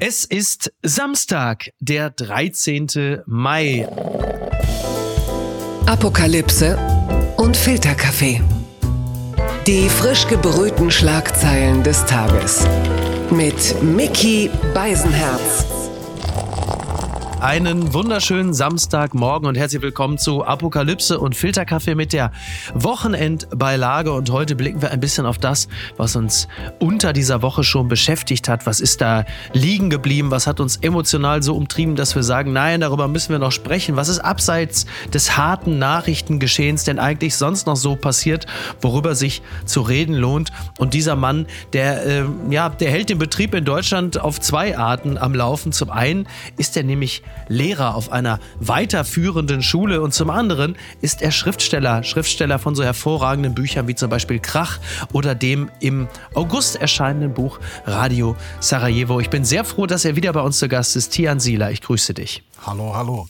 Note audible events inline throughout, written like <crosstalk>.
Es ist Samstag, der 13. Mai. Apokalypse und Filterkaffee. Die frisch gebrühten Schlagzeilen des Tages. Mit Mickey Beisenherz. Einen wunderschönen Samstagmorgen und herzlich willkommen zu Apokalypse und Filterkaffee mit der Wochenendbeilage. Und heute blicken wir ein bisschen auf das, was uns unter dieser Woche schon beschäftigt hat. Was ist da liegen geblieben? Was hat uns emotional so umtrieben, dass wir sagen, nein, darüber müssen wir noch sprechen? Was ist abseits des harten Nachrichtengeschehens denn eigentlich sonst noch so passiert, worüber sich zu reden lohnt? Und dieser Mann, der, äh, ja, der hält den Betrieb in Deutschland auf zwei Arten am Laufen. Zum einen ist er nämlich Lehrer auf einer weiterführenden Schule und zum anderen ist er Schriftsteller, Schriftsteller von so hervorragenden Büchern wie zum Beispiel Krach oder dem im August erscheinenden Buch Radio Sarajevo. Ich bin sehr froh, dass er wieder bei uns zu Gast ist. Tian Sieler, ich grüße dich. Hallo, hallo.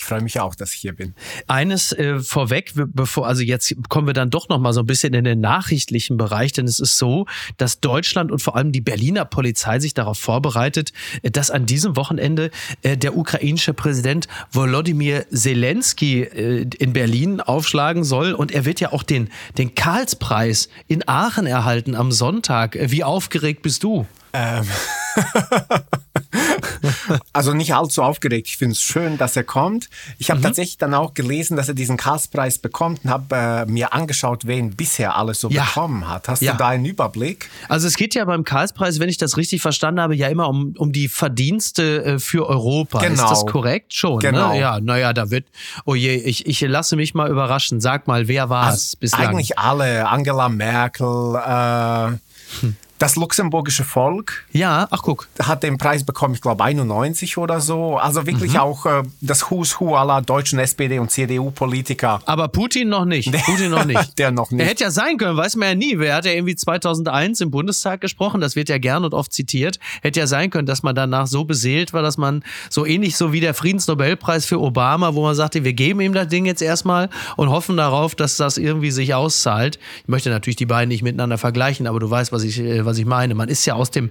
Ich freue mich auch, dass ich hier bin. Eines äh, vorweg, bevor, also jetzt kommen wir dann doch noch mal so ein bisschen in den nachrichtlichen Bereich, denn es ist so, dass Deutschland und vor allem die Berliner Polizei sich darauf vorbereitet, äh, dass an diesem Wochenende äh, der ukrainische Präsident Volodymyr Zelensky äh, in Berlin aufschlagen soll und er wird ja auch den, den Karlspreis in Aachen erhalten am Sonntag. Äh, wie aufgeregt bist du? Ähm. <laughs> <laughs> also nicht allzu aufgeregt. Ich finde es schön, dass er kommt. Ich habe mhm. tatsächlich dann auch gelesen, dass er diesen Karlspreis bekommt und habe äh, mir angeschaut, wen bisher alles so ja. bekommen hat. Hast ja. du da einen Überblick? Also es geht ja beim Karlspreis, wenn ich das richtig verstanden habe, ja immer um, um die Verdienste äh, für Europa. Genau. Ist das korrekt? Schon. Ne? Genau. Ne? Ja, naja, da wird, oh je, ich, ich lasse mich mal überraschen. Sag mal, wer war es also bislang? Eigentlich alle. Angela Merkel, äh, hm. Das luxemburgische Volk. Ja, ach guck. Hat den Preis bekommen, ich glaube 91 oder so. Also wirklich mhm. auch äh, das Who's Who aller deutschen SPD und CDU-Politiker. Aber Putin noch nicht. Putin noch nicht. <laughs> Der noch nicht. Er hätte ja sein können, weiß man ja nie. Wer hat ja irgendwie 2001 im Bundestag gesprochen? Das wird ja gern und oft zitiert. Hätte ja sein können, dass man danach so beseelt war, dass man so ähnlich so wie der Friedensnobelpreis für Obama, wo man sagte, wir geben ihm das Ding jetzt erstmal und hoffen darauf, dass das irgendwie sich auszahlt. Ich möchte natürlich die beiden nicht miteinander vergleichen, aber du weißt, was ich, äh, was ich meine. Man ist ja aus dem,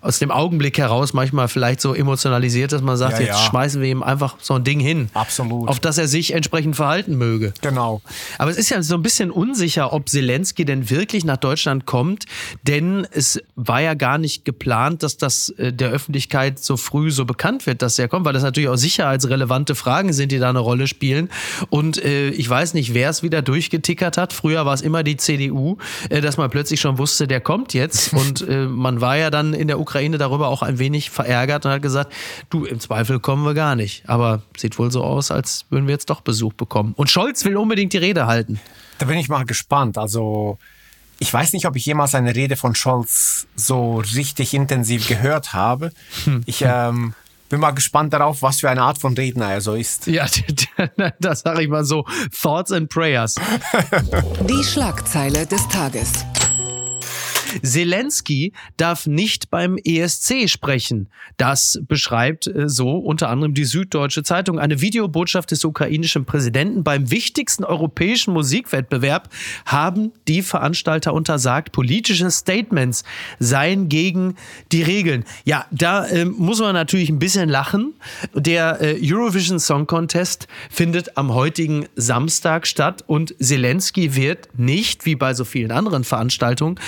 aus dem Augenblick heraus manchmal vielleicht so emotionalisiert, dass man sagt, ja, jetzt ja. schmeißen wir ihm einfach so ein Ding hin. Absolut. Auf das er sich entsprechend verhalten möge. Genau. Aber es ist ja so ein bisschen unsicher, ob Zelensky denn wirklich nach Deutschland kommt, denn es war ja gar nicht geplant, dass das äh, der Öffentlichkeit so früh so bekannt wird, dass er kommt, weil das natürlich auch sicherheitsrelevante Fragen sind, die da eine Rolle spielen. Und äh, ich weiß nicht, wer es wieder durchgetickert hat. Früher war es immer die CDU, äh, dass man plötzlich schon wusste, der kommt jetzt. Und äh, man war ja dann in der Ukraine darüber auch ein wenig verärgert und hat gesagt, du, im Zweifel kommen wir gar nicht. Aber sieht wohl so aus, als würden wir jetzt doch Besuch bekommen. Und Scholz will unbedingt die Rede halten. Da bin ich mal gespannt. Also ich weiß nicht, ob ich jemals eine Rede von Scholz so richtig intensiv gehört habe. Hm. Ich ähm, bin mal gespannt darauf, was für eine Art von Redner er so ist. Ja, <laughs> das sage ich mal so. Thoughts and Prayers. Die Schlagzeile des Tages. Zelensky darf nicht beim ESC sprechen. Das beschreibt äh, so unter anderem die Süddeutsche Zeitung. Eine Videobotschaft des ukrainischen Präsidenten beim wichtigsten europäischen Musikwettbewerb haben die Veranstalter untersagt, politische Statements seien gegen die Regeln. Ja, da äh, muss man natürlich ein bisschen lachen. Der äh, Eurovision Song Contest findet am heutigen Samstag statt und Zelensky wird nicht, wie bei so vielen anderen Veranstaltungen,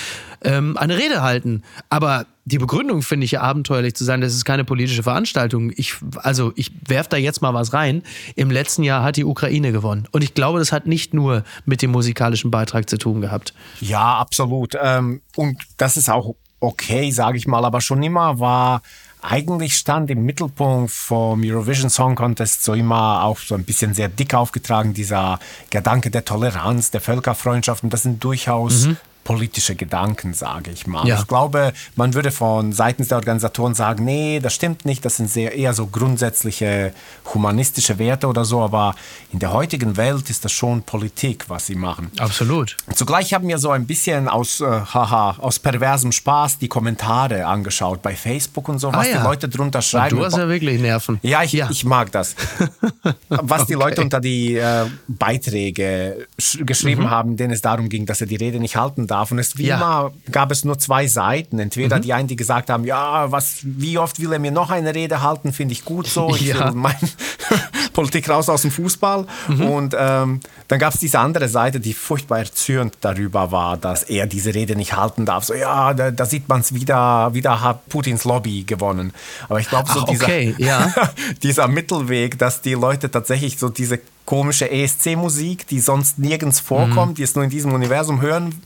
ähm, eine Rede halten. Aber die Begründung finde ich ja abenteuerlich zu sein, das ist keine politische Veranstaltung. Ich, also ich werfe da jetzt mal was rein. Im letzten Jahr hat die Ukraine gewonnen. Und ich glaube, das hat nicht nur mit dem musikalischen Beitrag zu tun gehabt. Ja, absolut. Ähm, und das ist auch okay, sage ich mal, aber schon immer war eigentlich stand im Mittelpunkt vom Eurovision Song Contest so immer auch so ein bisschen sehr dick aufgetragen, dieser Gedanke der Toleranz, der Völkerfreundschaft. Und das sind durchaus mhm politische Gedanken, sage ich mal. Ja. Ich glaube, man würde von seitens der Organisatoren sagen, nee, das stimmt nicht, das sind sehr eher so grundsätzliche humanistische Werte oder so, aber in der heutigen Welt ist das schon Politik, was sie machen. Absolut. Zugleich haben wir so ein bisschen aus, äh, haha, aus perversem Spaß die Kommentare angeschaut bei Facebook und so, ah was ah, ja. die Leute drunter schreiben. Und du hast ja wirklich Nerven. Ja, ich, ja. ich mag das. <laughs> was die okay. Leute unter die äh, Beiträge geschrieben mhm. haben, denen es darum ging, dass er die Rede nicht halten darf Und es wie Ja. immer gab es nur zwei Seiten. Entweder Mhm. die einen, die gesagt haben, ja, was, wie oft will er mir noch eine Rede halten, finde ich gut so. Ich <laughs> Ja. will mein <laughs> Politik raus aus dem Fußball. Mhm. Und ähm, dann gab es diese andere Seite, die furchtbar erzürnt darüber war, dass er diese Rede nicht halten darf. So, ja, da, da sieht man es wieder, wieder hat Putins Lobby gewonnen. Aber ich glaube, so Ach, dieser, okay, ja. <laughs> dieser Mittelweg, dass die Leute tatsächlich so diese komische ESC-Musik, die sonst nirgends vorkommt, die es nur in diesem Universum hören,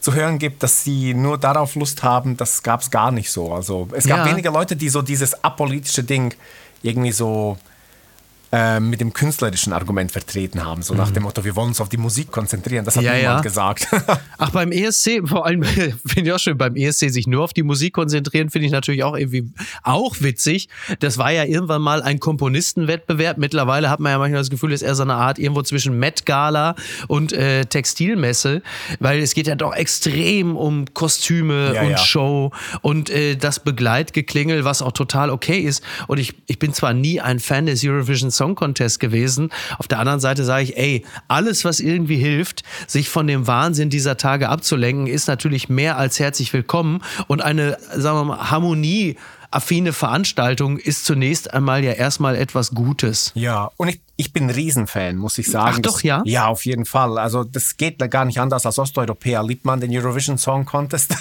zu hören gibt, dass sie nur darauf Lust haben, das gab es gar nicht so. Also es gab Ja. wenige Leute, die so dieses apolitische Ding irgendwie so äh, mit dem künstlerischen Argument vertreten haben, so nach dem Motto, wir wollen uns auf die Musik konzentrieren. Das hat Mhm. Ja, niemand ja. gesagt. <laughs> Ach, beim ESC, vor allem <laughs> finde ich auch schön, beim ESC sich nur auf die Musik konzentrieren, finde ich natürlich auch irgendwie auch witzig. Das war ja irgendwann mal ein Komponistenwettbewerb. Mittlerweile hat man ja manchmal das Gefühl, es ist eher so eine Art irgendwo zwischen Met Gala und äh, Textilmesse, weil es geht ja doch extrem um Kostüme Ja, und. Show und äh, das Begleitgeklingel, was auch total okay ist. Und ich, ich bin zwar nie ein Fan des Eurovision Song Contest gewesen, auf der anderen Seite sage ich, ey, alles, was irgendwie hilft, sich von dem Wahnsinn dieser Tage abzulenken, ist natürlich mehr als herzlich willkommen. Und eine, sagen wir mal, Harmonie affine Veranstaltung ist zunächst einmal ja erstmal etwas Gutes. Ja, und ich, ich bin ein Riesenfan, muss ich sagen. Ach doch, ja? Ja, auf jeden Fall. Also das geht gar nicht anders. Als Osteuropäer liebt man den Eurovision Song Contest.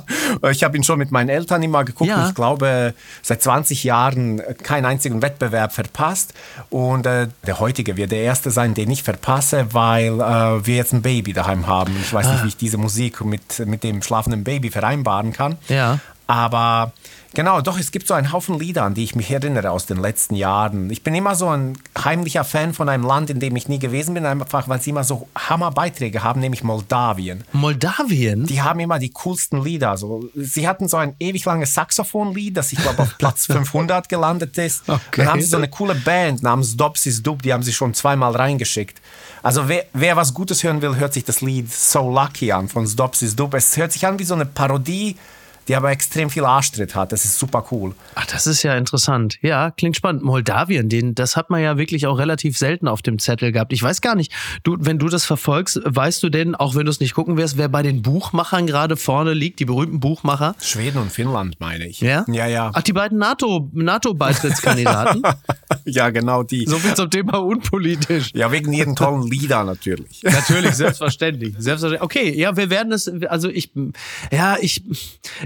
<laughs> ich habe ihn schon mit meinen Eltern immer geguckt. Mhm. Ja. Ich glaube, seit 20 Jahren keinen einzigen Wettbewerb verpasst. Und äh, der heutige wird der erste sein, den ich verpasse, weil äh, wir jetzt ein Baby daheim haben. Ich weiß Ah. nicht, wie ich diese Musik mit, mit dem schlafenden Baby vereinbaren kann. Ja. Aber genau, doch, es gibt so einen Haufen Lieder, an die ich mich erinnere aus den letzten Jahren. Ich bin immer so ein heimlicher Fan von einem Land, in dem ich nie gewesen bin, einfach weil sie immer so Hammerbeiträge haben, nämlich Moldawien. Moldawien? Die haben immer die coolsten Lieder. So, sie hatten so ein ewig langes Saxophonlied, das ich glaube auf Platz <laughs> 500 gelandet ist. Okay. Dann haben sie so eine coole Band namens Dobsis Dub, die haben sie schon zweimal reingeschickt. Also wer, wer was Gutes hören will, hört sich das Lied So Lucky an von Dobsis Dub. Es hört sich an wie so eine Parodie, die aber extrem viel Arschtritt hat. Das ist super cool. Ach, das ist ja interessant. Ja, klingt spannend. Moldawien, den, das hat man ja wirklich auch relativ selten auf dem Zettel gehabt. Ich weiß gar nicht, du, wenn du das verfolgst, weißt du denn, auch wenn du es nicht gucken wirst, wer bei den Buchmachern gerade vorne liegt, die berühmten Buchmacher? Schweden und Finnland, meine ich. Ja? Ja, ja. Ach, die beiden NATO, NATO-Beitrittskandidaten? <laughs> ja, genau die. so viel zum Thema unpolitisch. Ja, wegen ihren tollen Lieder natürlich. <laughs> Natürlich, selbstverständlich. selbstverständlich. Okay, ja, wir werden es, also ich, ja, ich,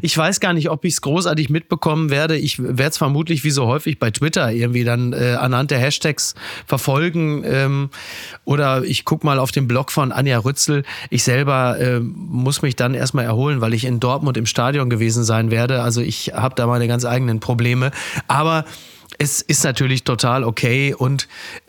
ich weiß gar nicht, ob ich es großartig mitbekommen werde. Ich werde es vermutlich wie so häufig bei Twitter irgendwie dann äh, anhand der Hashtags verfolgen. Ähm, oder ich guck mal auf den Blog von Anja Rützel. Ich selber äh, muss mich dann erstmal erholen, weil ich in Dortmund im Stadion gewesen sein werde. Also ich habe da meine ganz eigenen Probleme. Aber es ist natürlich total okay und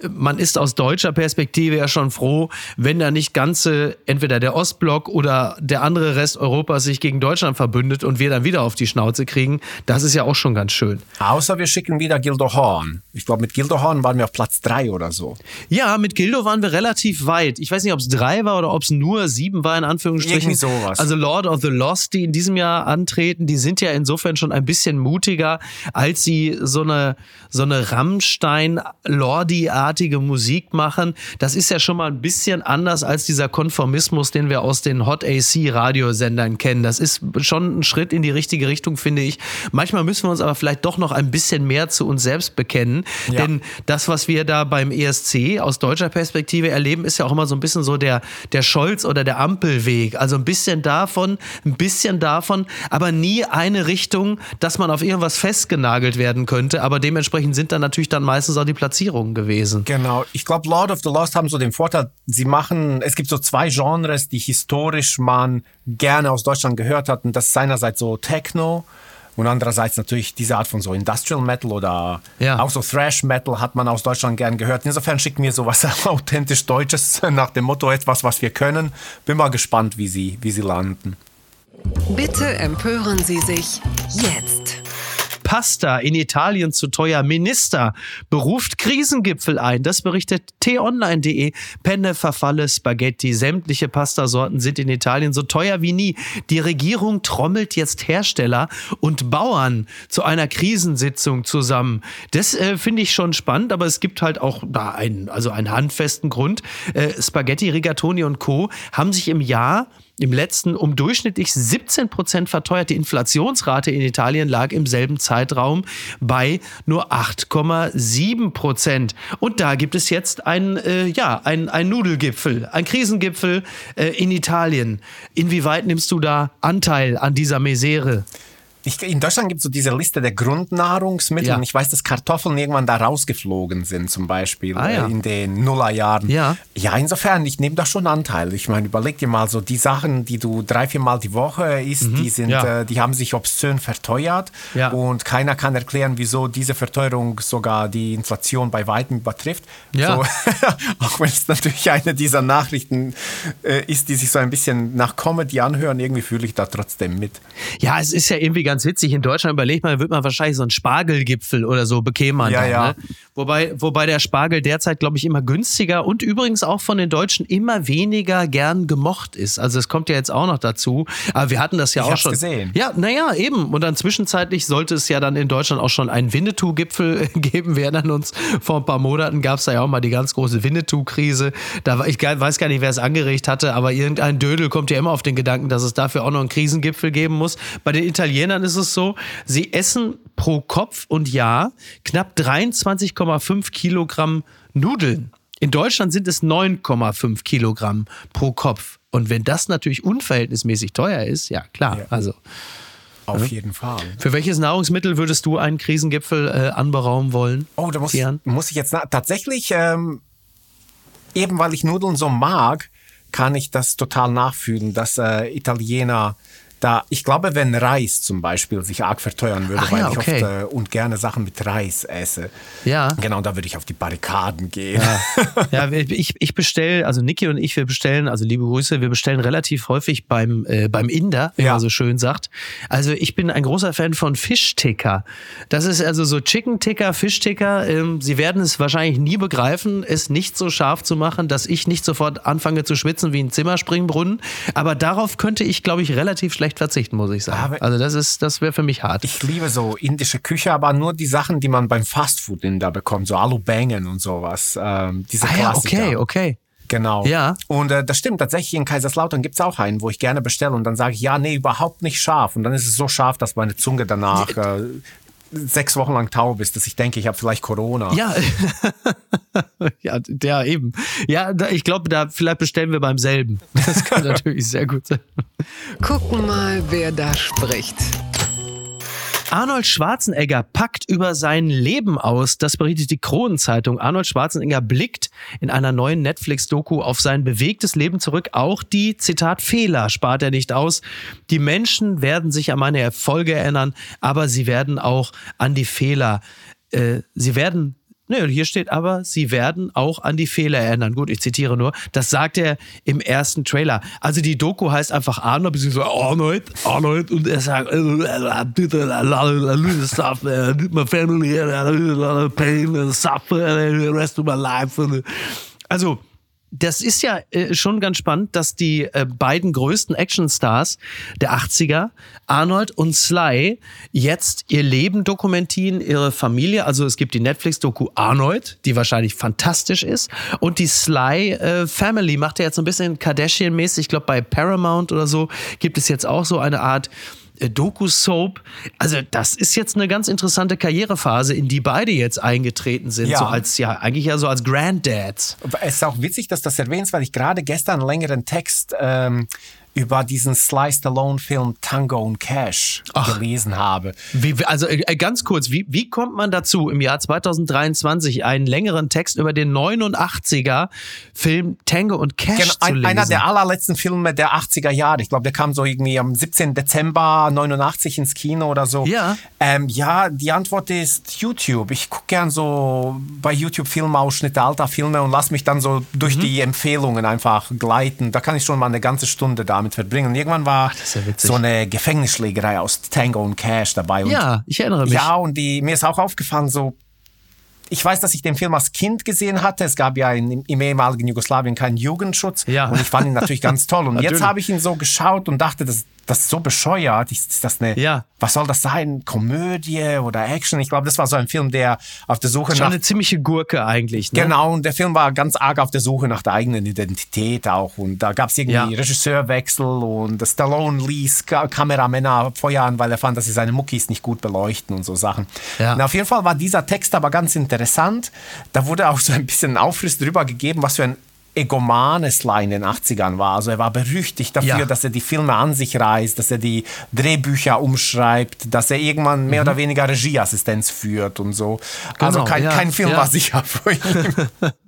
man ist aus deutscher Perspektive ja schon froh, wenn da nicht ganze, entweder der Ostblock oder der andere Rest Europas sich gegen Deutschland verbündet und wir dann wieder auf die Schnauze kriegen. Das ist ja auch schon ganz schön. Außer wir schicken wieder Gildo Horn. Ich glaube, mit Gildo Horn waren wir auf Platz drei oder so. Ja, mit Gildo waren wir relativ weit. Ich weiß nicht, ob es drei war oder ob es nur sieben war, in Anführungsstrichen. Irgendwie sowas. Also Lord of the Lost, die in diesem Jahr antreten, die sind ja insofern schon ein bisschen mutiger, als sie so eine, so eine Rammstein-Lordi-artige Musik machen. Das ist ja schon mal ein bisschen anders als dieser Konformismus, den wir aus den Hot AC-Radiosendern kennen. Das ist schon ein Schritt in die richtige Richtung, finde ich. Manchmal müssen wir uns aber vielleicht doch noch ein bisschen mehr zu uns selbst bekennen. Ja. Denn das, was wir da beim ESC aus deutscher Perspektive erleben, ist ja auch immer so ein bisschen so der, der Scholz- oder der Ampelweg. Also ein bisschen davon, ein bisschen davon, aber nie eine Richtung, dass man auf irgendwas festgenagelt werden könnte. Aber dementsprechend sind dann natürlich dann meistens auch die Platzierungen gewesen. Genau. Ich glaube, Lord of the Lost haben so den Vorteil, sie machen, es gibt so zwei Genres, die historisch man gerne aus Deutschland gehört hat. Und das ist einerseits so Techno und andererseits natürlich diese Art von so Industrial Metal oder Ja. auch so Thrash Metal hat man aus Deutschland gern gehört. Insofern schicken wir sowas <laughs> authentisch Deutsches nach dem Motto etwas, was wir können. Bin mal gespannt, wie sie, wie sie landen. Bitte empören Sie sich jetzt. Pasta in Italien zu teuer. Minister beruft Krisengipfel ein. Das berichtet t-online.de. Penne, Verfalle, Spaghetti, sämtliche Pastasorten sind in Italien so teuer wie nie. Die Regierung trommelt jetzt Hersteller und Bauern zu einer Krisensitzung zusammen. Das äh, finde ich schon spannend, aber es gibt halt auch da einen, also einen handfesten Grund. Äh, Spaghetti, Rigatoni und Co. haben sich im Jahr im letzten um durchschnittlich 17 Prozent verteuert. Die Inflationsrate in Italien lag im selben Zeitraum bei nur 8,7 Prozent. Und da gibt es jetzt ein, äh, ja, ein, ein Nudelgipfel, ein Krisengipfel äh, in Italien. Inwieweit nimmst du da Anteil an dieser Misere? Ich, in Deutschland gibt es so diese Liste der Grundnahrungsmittel. Ja. Und ich weiß, dass Kartoffeln irgendwann da rausgeflogen sind, zum Beispiel Ah, ja. äh, in den Nullerjahren. Ja. ja, insofern, ich nehme da schon Anteil. Ich meine, überleg dir mal so, die Sachen, die du drei, vier Mal die Woche isst, die sind, Mhm. Ja. äh, die haben sich obszön verteuert. Ja. Und keiner kann erklären, wieso diese Verteuerung sogar die Inflation bei weitem übertrifft. Ja. So, <laughs> auch wenn es natürlich eine dieser Nachrichten äh, ist, die sich so ein bisschen nach Comedy anhören, irgendwie fühle ich da trotzdem mit. Ja, es ist ja irgendwie ganz witzig. In Deutschland überlegt man, wird man wahrscheinlich so einen Spargelgipfel oder so bekäme man Ja, dann, ja. Ne? Wobei, wobei der Spargel derzeit, glaube ich, immer günstiger und übrigens auch von den Deutschen immer weniger gern gemocht ist. Also es kommt ja jetzt auch noch dazu. Aber wir hatten das ja Ich auch schon. gesehen. Ja, naja, eben. Und dann zwischenzeitlich sollte es ja dann in Deutschland auch schon einen Winnetou-Gipfel <laughs> geben. Wir erinnern uns, vor ein paar Monaten gab es da ja auch mal die ganz große Winnetou-Krise. Da war, ich weiß gar nicht, wer es angeregt hatte, aber irgendein Dödel kommt ja immer auf den Gedanken, dass es dafür auch noch einen Krisengipfel geben muss. Bei den Italienern ist es so, sie essen pro Kopf und Jahr knapp 23,5 Kilogramm Nudeln. In Deutschland sind es 9,5 Kilogramm pro Kopf. Und wenn das natürlich unverhältnismäßig teuer ist, ja klar, Ja. also Auf jeden Fall. für welches Nahrungsmittel würdest du einen Krisengipfel äh, anberaumen wollen? Oh, da muss, muss ich jetzt tatsächlich, ähm, eben weil ich Nudeln so mag, kann ich das total nachfühlen, dass äh, Italiener da, ich glaube, wenn Reis zum Beispiel sich arg verteuern würde, Ach weil ja, ich okay. oft äh, und gerne Sachen mit Reis esse. Ja. Genau, da würde ich auf die Barrikaden gehen. Ja, <laughs> ich, ich bestelle, also Niki und ich, wir bestellen, also liebe Grüße, wir bestellen relativ häufig beim, äh, beim Inder, wie Ja. man so schön sagt. Also ich bin ein großer Fan von Fischticker. Das ist also so Chicken Ticker, Fischticker. Ähm, Sie werden es wahrscheinlich nie begreifen, es nicht so scharf zu machen, dass ich nicht sofort anfange zu schwitzen wie ein Zimmerspringbrunnen. Aber darauf könnte ich, glaube ich, relativ schlecht verzichten, muss ich sagen. Aber- also das ist, das wäre für mich hart. Ich liebe so indische Küche, aber nur die Sachen, die man beim Fastfood in da bekommt, so Alu Bangen und sowas. Ähm, diese ah ja, okay, okay. Genau. Ja. Und äh, das stimmt, tatsächlich in Kaiserslautern gibt's auch einen, wo ich gerne bestelle und dann sage ich, ja, nee, überhaupt nicht scharf. Und dann ist es so scharf, dass meine Zunge danach äh, sechs Wochen lang taub ist, dass ich denke, ich habe vielleicht Corona. Ja, <laughs> ja, der eben. Ja, da, ich glaube, da vielleicht bestellen wir beim selben. Das kann <laughs> natürlich sehr gut sein. Gucken mal, wer da spricht. Arnold Schwarzenegger packt über sein Leben aus. Das berichtet die Kronenzeitung. Arnold Schwarzenegger blickt in einer neuen Netflix-Doku auf sein bewegtes Leben zurück. Auch die, Zitat, Fehler spart er nicht aus. Die Menschen werden sich an meine Erfolge erinnern, aber sie werden auch an die Fehler, äh, sie werden Nö, hier steht aber, sie werden auch an die Fehler erinnern. Gut, ich zitiere nur. Das sagt er im ersten Trailer. Also die Doku heißt einfach Arnold, beziehungsweise Arnold, Arnold, und er sagt, äh, I did a lot of- a lot of stuff, uh, did my family, pain suffer rest of my life. And, also, das ist ja äh, schon ganz spannend, dass die äh, beiden größten Actionstars der 80er, Arnold und Sly, jetzt ihr Leben dokumentieren, ihre Familie. Also es gibt die Netflix-Doku Arnold, die wahrscheinlich fantastisch ist. Und die Sly äh, Family macht ja jetzt so ein bisschen Kardashian-mäßig. Ich glaube, bei Paramount oder so gibt es jetzt auch so eine Art Doku-Soap. Also das ist jetzt eine ganz interessante Karrierephase, in die beide jetzt eingetreten sind. Ja. So als, ja, eigentlich ja so als Granddads. Es ist auch witzig, dass das erwähnst, weil ich gerade gestern einen längeren Text ähm, über diesen Sly Stallone-Film Tango und Cash gelesen habe. Wie, also äh, ganz kurz, wie, wie kommt man dazu, im Jahr 2023 einen längeren Text über den 89er Film Tango und Cash Genau, zu ein, lesen? einer der allerletzten Filme der 80er Jahre. Ich glaube, der kam so irgendwie am 17. Dezember 89 ins Kino oder so. Ja. Ähm, ja, die Antwort ist YouTube. Ich gucke gern so bei YouTube Filmausschnitte alter Filme und lass mich dann so durch Mhm. die Empfehlungen einfach gleiten. Da kann ich schon mal eine ganze Stunde damit verbringen. Und irgendwann war ja so eine Gefängnisschlägerei aus Tango und Cash dabei. Und ja, ich erinnere mich. ja, und die, mir ist auch aufgefallen, so, ich weiß, dass ich den Film als Kind gesehen hatte. Es gab ja in, im ehemaligen Jugoslawien keinen Jugendschutz. Ja. Und ich fand ihn natürlich <laughs> ganz toll. Und jetzt Natürlich. habe ich ihn so geschaut und dachte, das das ist so bescheuert. Ist das eine, Ja. was soll das sein? Komödie oder Action? Ich glaube, das war so ein Film, der auf der Suche Schon nach eine ziemliche Gurke eigentlich. Ne? Genau, und der Film war ganz arg auf der Suche nach der eigenen Identität auch. Und da gab es irgendwie Ja. Regisseurwechsel und Stallone ließ Ka Kameramänner feuern, weil er fand, dass sie seine Muckis nicht gut beleuchten und so Sachen. Ja. Und auf jeden Fall war dieser Text aber ganz interessant. Da wurde auch so ein bisschen Aufriss drüber gegeben, was für ein egomanes Sly in den 80ern war. Also er war berüchtigt dafür, Ja. dass er die Filme an sich reißt, dass er die Drehbücher umschreibt, dass er irgendwann mehr oder weniger Regieassistenz führt und so. also Mhm. Genau, kein, ja, kein Film ja. war sicher für ihn. <laughs>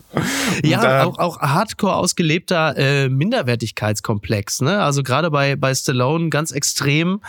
Ja, äh, auch, auch hardcore ausgelebter äh, Minderwertigkeitskomplex. Ne? Also gerade bei, bei Stallone ganz extrem.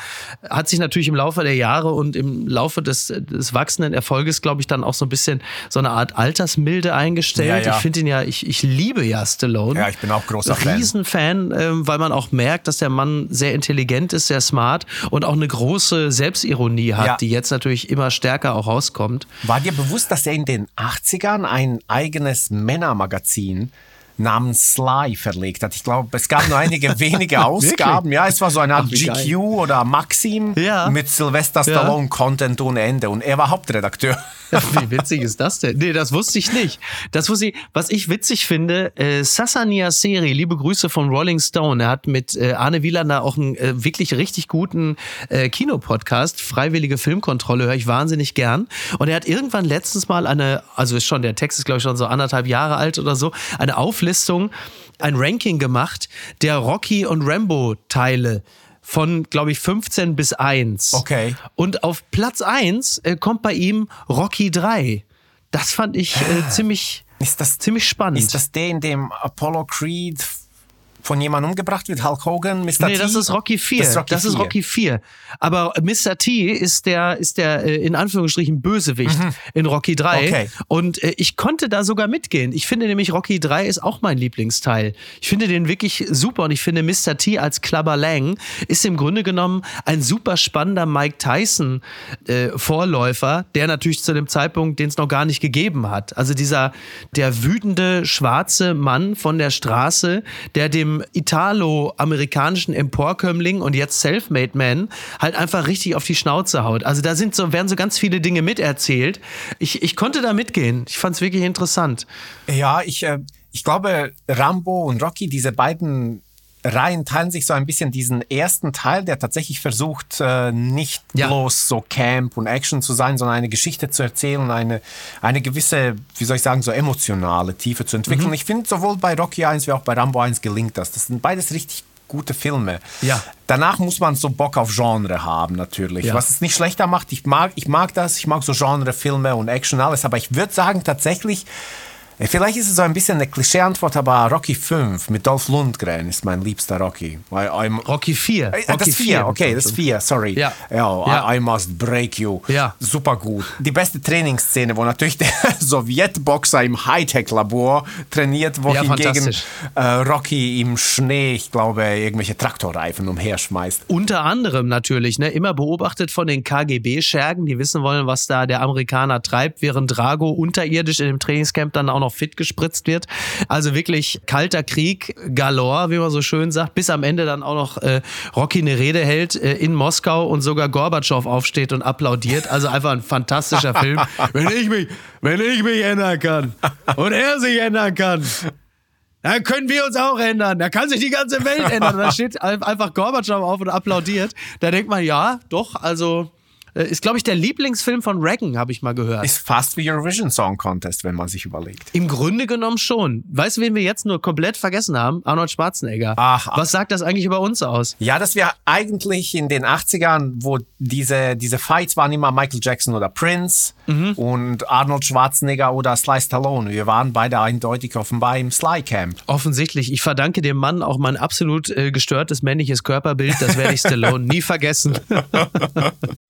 Hat sich natürlich im Laufe der Jahre und im Laufe des, des wachsenden Erfolges, glaube ich, dann auch so ein bisschen so eine Art Altersmilde eingestellt. Ja, ja. Ich finde ihn ja, ich, ich liebe ja Stallone. Ja, ich bin auch großer Fan. Riesenfan, ähm, weil man auch merkt, dass der Mann sehr intelligent ist, sehr smart und auch eine große Selbstironie hat, Ja. die jetzt natürlich immer stärker auch rauskommt. War dir bewusst, dass er in den 80ern ein eigenes Männermagazin namens Sly verlegt hat? Ich glaube, es gab nur einige <laughs> wenige Ausgaben. Ja, es war so eine Art Ach, wie geil. GQ oder Maxim Ja. mit Sylvester Stallone Content ohne Ende. Und er war Hauptredakteur. <laughs> Wie witzig ist das denn? Nee, das wusste ich nicht. Das wusste ich, was ich witzig finde, äh, Sassania Seri, liebe Grüße von Rolling Stone. Er hat mit äh, Arne Wielander auch einen äh, wirklich richtig guten äh, Kinopodcast, Freiwillige Filmkontrolle, höre ich wahnsinnig gern. Und er hat irgendwann letztens mal eine, also ist schon, der Text ist glaube ich schon so anderthalb Jahre alt oder so, eine Auflistung, ein Ranking gemacht der Rocky und Rambo Teile von, glaube ich, 15 bis 1. Okay. Und auf Platz 1 äh, kommt bei ihm Rocky 3. Das fand ich äh, ziemlich, Ist das, ziemlich spannend. ist das der, in dem Apollo Creed von jemandem umgebracht wird? Hulk Hogan, Mr. Nee, T? das ist Rocky 4. Das ist Rocky 4. 4. Aber Mr. T ist der, ist der äh, in Anführungsstrichen Bösewicht in Rocky 3. Mhm. Okay. Und äh, ich konnte da sogar mitgehen. Ich finde nämlich Rocky 3 ist auch mein Lieblingsteil. Ich finde den wirklich super und ich finde Mr. T als Clubber Lang ist im Grunde genommen ein super spannender Mike Tyson äh, Vorläufer, der natürlich zu dem Zeitpunkt, den es noch gar nicht gegeben hat. Also dieser, der wütende schwarze Mann von der Straße, der dem italo-amerikanischen Emporkömmling und jetzt Selfmade Man halt einfach richtig auf die Schnauze haut. Also da sind so, werden so ganz viele Dinge miterzählt. Ich, ich konnte da mitgehen. Ich fand es wirklich interessant. Ja, ich, äh, ich glaube, Rambo und Rocky, diese beiden Reihen teilen sich so ein bisschen diesen ersten Teil, der tatsächlich versucht, äh, nicht Ja. bloß so Camp und Action zu sein, sondern eine Geschichte zu erzählen und eine, eine gewisse, wie soll ich sagen, so emotionale Tiefe zu entwickeln. Mhm. Ich finde, sowohl bei Rocky 1 wie auch bei Rambo 1 gelingt das. Das sind beides richtig gute Filme. Ja. Danach muss man so Bock auf Genre haben, natürlich. Ja. Was es nicht schlechter macht, ich mag, ich mag das, ich mag so Genre-Filme und Action alles, aber ich würde sagen, tatsächlich, vielleicht ist es so ein bisschen eine Klischee-Antwort, aber Rocky 5 mit Dolph Lundgren ist mein liebster Rocky. Rocky 4. äh, das ist 4, okay, das ist 4, sorry. Ja. ja, Ja. I, I must break you. Ja. Super gut. Die beste Trainingsszene, wo natürlich der <laughs> Sowjetboxer im Hightech-Labor trainiert, wo Ja, hingegen äh, Rocky im Schnee, ich glaube, irgendwelche Traktorreifen umherschmeißt. Unter anderem natürlich, ne, immer beobachtet von den KGB-Schergen, die wissen wollen, was da der Amerikaner treibt, während Drago unterirdisch in dem Trainingscamp dann auch noch fit gespritzt wird. Also wirklich kalter Krieg, galore, wie man so schön sagt, bis am Ende dann auch noch äh, Rocky eine Rede hält äh, in Moskau und sogar Gorbatschow aufsteht und applaudiert. Also einfach ein fantastischer Film. <laughs> Wenn ich mich, wenn ich mich ändern kann und er sich ändern kann, dann können wir uns auch ändern. Da kann sich die ganze Welt ändern. Da steht ein- einfach Gorbatschow auf und applaudiert. Da denkt man, ja, doch, also ist, glaube ich, der Lieblingsfilm von Reagan, habe ich mal gehört. Ist fast wie Eurovision Song Contest, wenn man sich überlegt. Im Grunde genommen schon. Weißt du, wen wir jetzt nur komplett vergessen haben? Arnold Schwarzenegger. Ach, ach. Was sagt das eigentlich über uns aus? Ja, dass wir eigentlich in den 80ern, wo diese, diese Fights waren immer Michael Jackson oder Prince Mhm. und Arnold Schwarzenegger oder Sly Stallone. Wir waren beide eindeutig offenbar im Sly Camp. Offensichtlich. Ich verdanke dem Mann auch mein absolut äh, gestörtes männliches Körperbild. Das werde ich <laughs> Stallone nie vergessen. <laughs>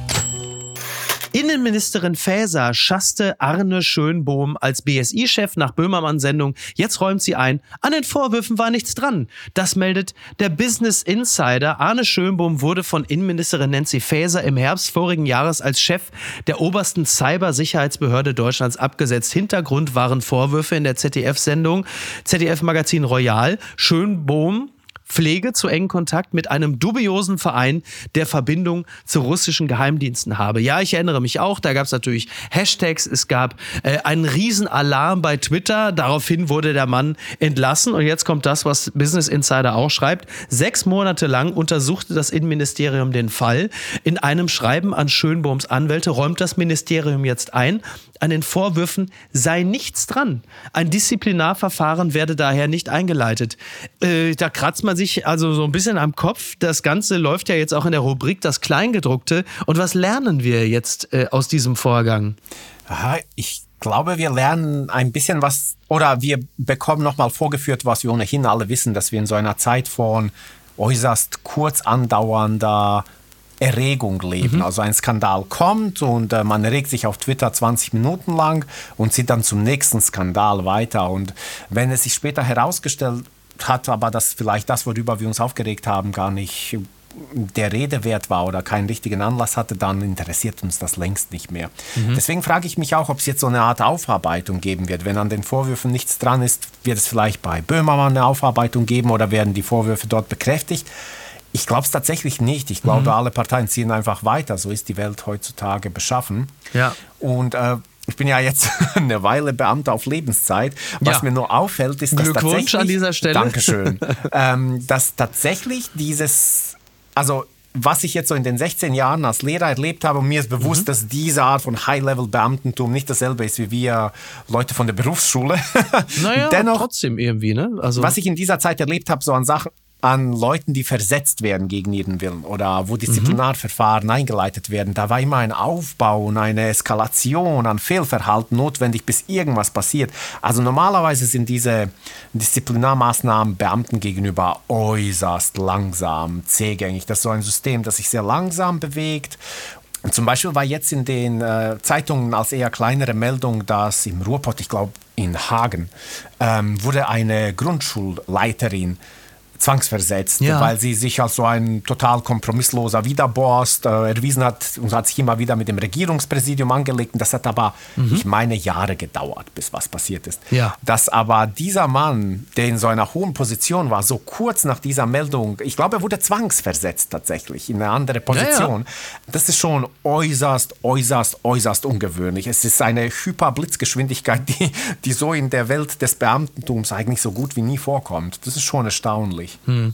Innenministerin Faeser schasste Arne Schönbohm als BSI-Chef nach Böhmermann-Sendung. Jetzt räumt sie ein, an den Vorwürfen war nichts dran. Das meldet der Business Insider. Arne Schönbohm wurde von Innenministerin Nancy Faeser im Herbst vorigen Jahres als Chef der obersten Cybersicherheitsbehörde Deutschlands abgesetzt. Hintergrund waren Vorwürfe in der ZDF-Sendung ZDF-Magazin Royal. Schönbohm pflege zu engen Kontakt mit einem dubiosen Verein, der Verbindung zu russischen Geheimdiensten habe. Ja, ich erinnere mich auch, da gab es natürlich Hashtags, es gab äh, einen Riesenalarm bei Twitter, daraufhin wurde der Mann entlassen und jetzt kommt das, was Business Insider auch schreibt. Sechs Monate lang untersuchte das Innenministerium den Fall. In einem Schreiben an Schönbohms Anwälte räumt das Ministerium jetzt ein, an den Vorwürfen sei nichts dran. Ein Disziplinarverfahren werde daher nicht eingeleitet. Äh, da kratzt man sich also so ein bisschen am Kopf. Das Ganze läuft ja jetzt auch in der Rubrik Das Kleingedruckte. Und was lernen wir jetzt äh, aus diesem Vorgang? Aha, ich glaube, wir lernen ein bisschen was oder wir bekommen nochmal vorgeführt, was wir ohnehin alle wissen, dass wir in so einer Zeit von äußerst kurz andauernder Erregung leben. Mhm. Also ein Skandal kommt und äh, man regt sich auf Twitter 20 Minuten lang und zieht dann zum nächsten Skandal weiter. Und wenn es sich später herausgestellt hat, aber dass vielleicht das, worüber wir uns aufgeregt haben, gar nicht der Rede wert war oder keinen richtigen Anlass hatte, dann interessiert uns das längst nicht mehr. Mhm. Deswegen frage ich mich auch, ob es jetzt so eine Art Aufarbeitung geben wird. Wenn an den Vorwürfen nichts dran ist, wird es vielleicht bei Böhmermann eine Aufarbeitung geben oder werden die Vorwürfe dort bekräftigt. Ich glaube es tatsächlich nicht. Ich glaube, mhm. alle Parteien ziehen einfach weiter. So ist die Welt heutzutage beschaffen. Ja. Und äh, ich bin ja jetzt <laughs> eine Weile Beamter auf Lebenszeit. Was ja. mir nur auffällt, ist, dass Glückwunsch tatsächlich... an dieser Stelle. Dankeschön. <laughs> ähm, dass tatsächlich dieses... Also was ich jetzt so in den 16 Jahren als Lehrer erlebt habe, und mir ist bewusst, mhm. dass diese Art von High-Level-Beamtentum nicht dasselbe ist wie wir Leute von der Berufsschule. Naja, <laughs> Dennoch, trotzdem irgendwie, ne? Also was ich in dieser Zeit erlebt habe, so an Sachen, an Leuten, die versetzt werden gegen ihren Willen oder wo Disziplinarverfahren mhm. eingeleitet werden. Da war immer ein Aufbau und eine Eskalation an Fehlverhalten notwendig, bis irgendwas passiert. Also normalerweise sind diese Disziplinarmaßnahmen Beamten gegenüber äußerst langsam, zähgängig. Das ist so ein System, das sich sehr langsam bewegt zum Beispiel war jetzt in den äh, Zeitungen als eher kleinere Meldung, dass im Ruhrpott, ich glaube in Hagen, ähm, wurde eine Grundschulleiterin zwangsversetzt, ja. weil sie sich als so ein total kompromissloser Widerborst äh, erwiesen hat und hat sich immer wieder mit dem Regierungspräsidium angelegt. Und das hat aber, mhm. ich meine, Jahre gedauert, bis was passiert ist. Ja. Dass aber dieser Mann, der in so einer hohen Position war, so kurz nach dieser Meldung, ich glaube, er wurde zwangsversetzt tatsächlich in eine andere Position. Ja, das ist schon äußerst, äußerst, äußerst ungewöhnlich. Es ist eine Hyperblitzgeschwindigkeit, <laughs> die, die so in der Welt des Beamtentums eigentlich so gut wie nie vorkommt. Das ist schon erstaunlich. Hm.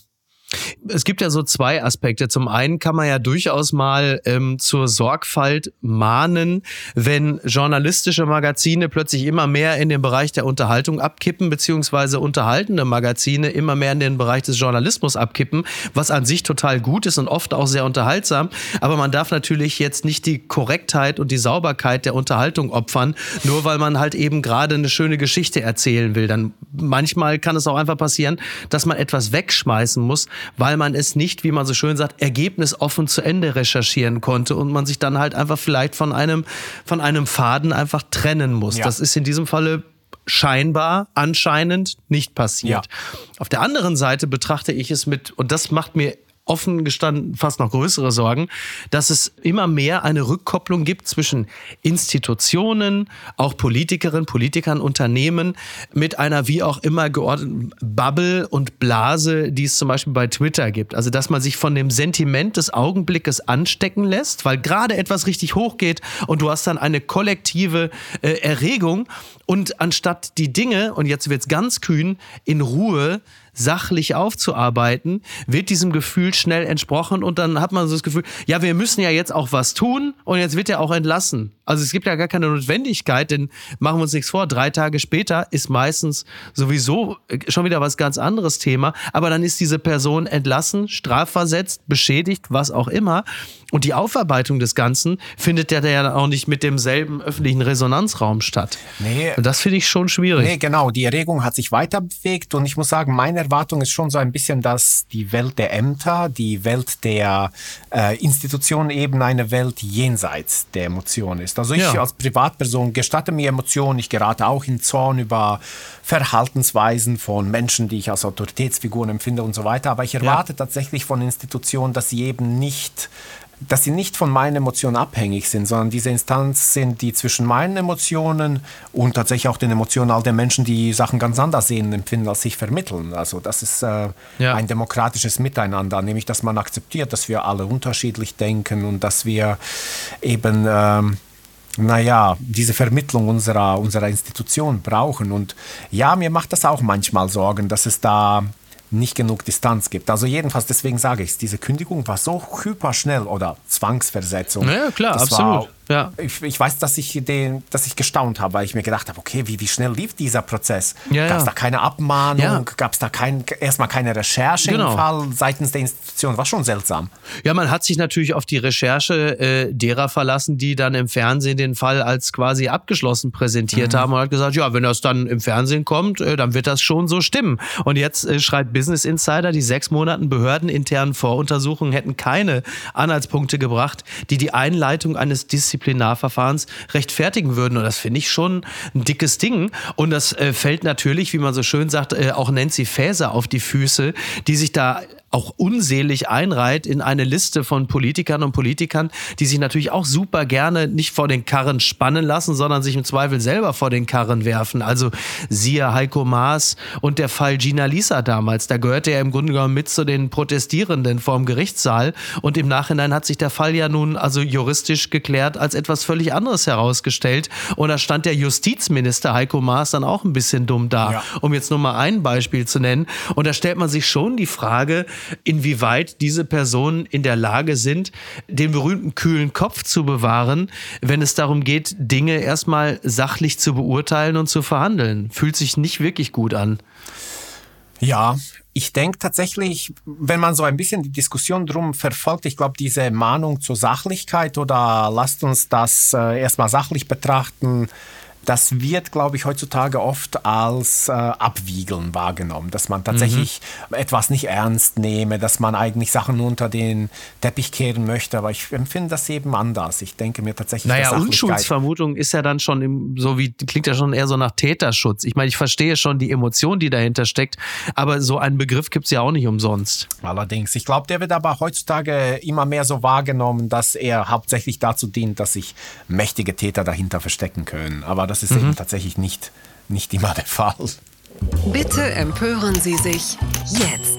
Es gibt ja so zwei Aspekte. Zum einen kann man ja durchaus mal ähm, zur Sorgfalt mahnen, wenn journalistische Magazine plötzlich immer mehr in den Bereich der Unterhaltung abkippen, beziehungsweise unterhaltende Magazine immer mehr in den Bereich des Journalismus abkippen, was an sich total gut ist und oft auch sehr unterhaltsam. Aber man darf natürlich jetzt nicht die Korrektheit und die Sauberkeit der Unterhaltung opfern, nur weil man halt eben gerade eine schöne Geschichte erzählen will. Dann manchmal kann es auch einfach passieren, dass man etwas wegschmeißen muss, weil man es nicht, wie man so schön sagt, ergebnisoffen zu Ende recherchieren konnte und man sich dann halt einfach vielleicht von einem, von einem Faden einfach trennen muss. Ja. Das ist in diesem Falle scheinbar, anscheinend nicht passiert. Ja. Auf der anderen Seite betrachte ich es mit, und das macht mir offen gestanden fast noch größere Sorgen, dass es immer mehr eine Rückkopplung gibt zwischen Institutionen, auch Politikerinnen, Politikern, Unternehmen mit einer wie auch immer geordneten Bubble und Blase, die es zum Beispiel bei Twitter gibt. Also dass man sich von dem Sentiment des Augenblickes anstecken lässt, weil gerade etwas richtig hochgeht und du hast dann eine kollektive äh, Erregung und anstatt die Dinge, und jetzt wird's ganz kühn, in Ruhe sachlich aufzuarbeiten, wird diesem Gefühl schnell entsprochen und dann hat man so das Gefühl, ja, wir müssen ja jetzt auch was tun und jetzt wird er auch entlassen. Also es gibt ja gar keine Notwendigkeit, denn machen wir uns nichts vor, drei Tage später ist meistens sowieso schon wieder was ganz anderes Thema, aber dann ist diese Person entlassen, strafversetzt, beschädigt, was auch immer und die Aufarbeitung des Ganzen findet ja dann auch nicht mit demselben öffentlichen Resonanzraum statt. Nee. Und das finde ich schon schwierig. Nee, genau. Die Erregung hat sich weiter bewegt und ich muss sagen, meine Erwartung ist schon so ein bisschen, dass die Welt der Ämter, die Welt der äh, Institutionen eben eine Welt jenseits der Emotionen ist. Also ich Ja. als Privatperson gestatte mir Emotionen, ich gerate auch in Zorn über Verhaltensweisen von Menschen, die ich als Autoritätsfiguren empfinde und so weiter, aber ich erwarte tatsächlich von Institutionen, dass sie eben nicht dass sie nicht von meinen Emotionen abhängig sind, sondern diese Instanz sind, die zwischen meinen Emotionen und tatsächlich auch den Emotionen all der Menschen, die Sachen ganz anders sehen, empfinden, als sich vermitteln. Also das ist äh, Ja. ein demokratisches Miteinander, nämlich dass man akzeptiert, dass wir alle unterschiedlich denken und dass wir eben ähm, naja, diese Vermittlung unserer, unserer Institution brauchen. Und ja, mir macht das auch manchmal Sorgen, dass es da nicht genug Distanz gibt. Also jedenfalls, deswegen sage ich es, diese Kündigung war so hyperschnell oder Zwangsversetzung. Ja, klar, Das absolut. War, Ja. ich, ich weiß, dass ich, den, dass ich gestaunt habe, weil ich mir gedacht habe, okay, wie, wie schnell lief dieser Prozess? Ja, Gab es ja. da keine Abmahnung? Ja. Gab es da kein, erstmal keine Recherche Genau. im Fall seitens der Institution? War schon seltsam. Ja, man hat sich natürlich auf die Recherche äh, derer verlassen, die dann im Fernsehen den Fall als quasi abgeschlossen präsentiert haben und hat gesagt, ja, wenn das dann im Fernsehen kommt, äh, dann wird das schon so stimmen. Und jetzt äh, schreibt Business Insider, die sechs Monaten behördeninternen Voruntersuchungen hätten keine Anhaltspunkte gebracht, die die Einleitung eines Disziplinarverfahrens rechtfertigen würden. Und das finde ich schon ein dickes Ding. Und das äh, fällt natürlich, wie man so schön sagt, äh, auch Nancy Faeser auf die Füße, die sich da auch unselig einreiht in eine Liste von Politikern und Politikern, die sich natürlich auch super gerne nicht vor den Karren spannen lassen, sondern sich im Zweifel selber vor den Karren werfen. Also siehe Heiko Maas und der Fall Gina Lisa damals. Da gehörte er im Grunde genommen mit zu den Protestierenden vorm Gerichtssaal. Und im Nachhinein hat sich der Fall ja nun also juristisch geklärt als etwas völlig anderes herausgestellt. Und da stand der Justizminister Heiko Maas dann auch ein bisschen dumm da, Ja. um jetzt nur mal ein Beispiel zu nennen. Und da stellt man sich schon die Frage, inwieweit diese Personen in der Lage sind, den berühmten kühlen Kopf zu bewahren, wenn es darum geht, Dinge erstmal sachlich zu beurteilen und zu verhandeln. Fühlt sich nicht wirklich gut an. Ja, ich denke tatsächlich, wenn man so ein bisschen die Diskussion drum verfolgt, ich glaube, diese Mahnung zur Sachlichkeit oder lasst uns das äh, erstmal sachlich betrachten, das wird, glaube ich, heutzutage oft als äh, Abwiegeln wahrgenommen, dass man tatsächlich etwas nicht ernst nehme, dass man eigentlich Sachen nur unter den Teppich kehren möchte. Aber ich empfinde das eben anders. Ich denke mir tatsächlich, Naja, Unschuldsvermutung ist ja dann schon im, so wie, klingt ja schon eher so nach Täterschutz. Ich meine, ich verstehe schon die Emotion, die dahinter steckt, aber so einen Begriff gibt's ja auch nicht umsonst. Allerdings. Ich glaube, der wird aber heutzutage immer mehr so wahrgenommen, dass er hauptsächlich dazu dient, dass sich mächtige Täter dahinter verstecken können. Aber das ist eben tatsächlich nicht, nicht immer der Fall. Bitte empören Sie sich jetzt.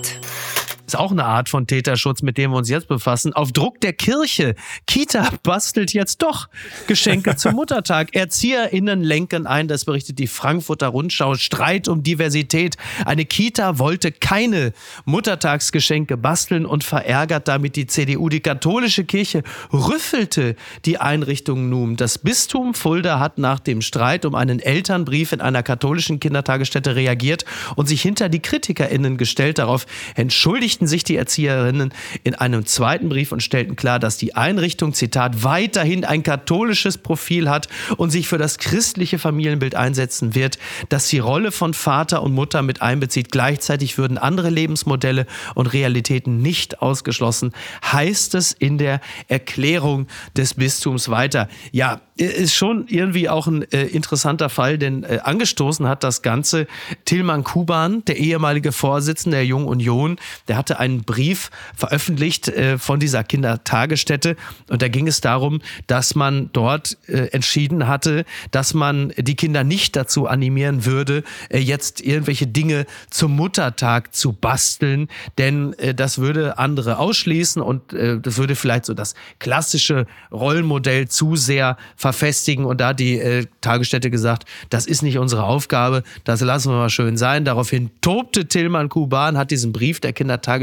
Ist auch eine Art von Täterschutz, mit dem wir uns jetzt befassen. Auf Druck der Kirche. Kita bastelt jetzt doch Geschenke zum <laughs> Muttertag. ErzieherInnen lenken ein, das berichtet die Frankfurter Rundschau. Streit um Diversität. Eine Kita wollte keine Muttertagsgeschenke basteln und verärgert damit die CDU. Die katholische Kirche rüffelte die Einrichtung nun. Das Bistum Fulda hat nach dem Streit um einen Elternbrief in einer katholischen Kindertagesstätte reagiert und sich hinter die KritikerInnen gestellt. Darauf entschuldigten entschuldigten sich die Erzieherinnen in einem zweiten Brief und stellten klar, dass die Einrichtung, Zitat, weiterhin ein katholisches Profil hat und sich für das christliche Familienbild einsetzen wird, dass die Rolle von Vater und Mutter mit einbezieht. Gleichzeitig würden andere Lebensmodelle und Realitäten nicht ausgeschlossen, heißt es in der Erklärung des Bistums weiter. Ja, ist schon irgendwie auch ein äh, interessanter Fall, denn äh, angestoßen hat das Ganze Tilman Kuban, der ehemalige Vorsitzende der Jungen Union. Der hatte einen Brief veröffentlicht äh, von dieser Kindertagesstätte und da ging es darum, dass man dort äh, entschieden hatte, dass man die Kinder nicht dazu animieren würde, äh, jetzt irgendwelche Dinge zum Muttertag zu basteln, denn äh, das würde andere ausschließen und äh, das würde vielleicht so das klassische Rollenmodell zu sehr verfestigen. Und da hat die äh, Tagesstätte gesagt, das ist nicht unsere Aufgabe, das lassen wir mal schön sein. Daraufhin tobte Tillmann Kuban, hat diesen Brief der Kindertagesstätte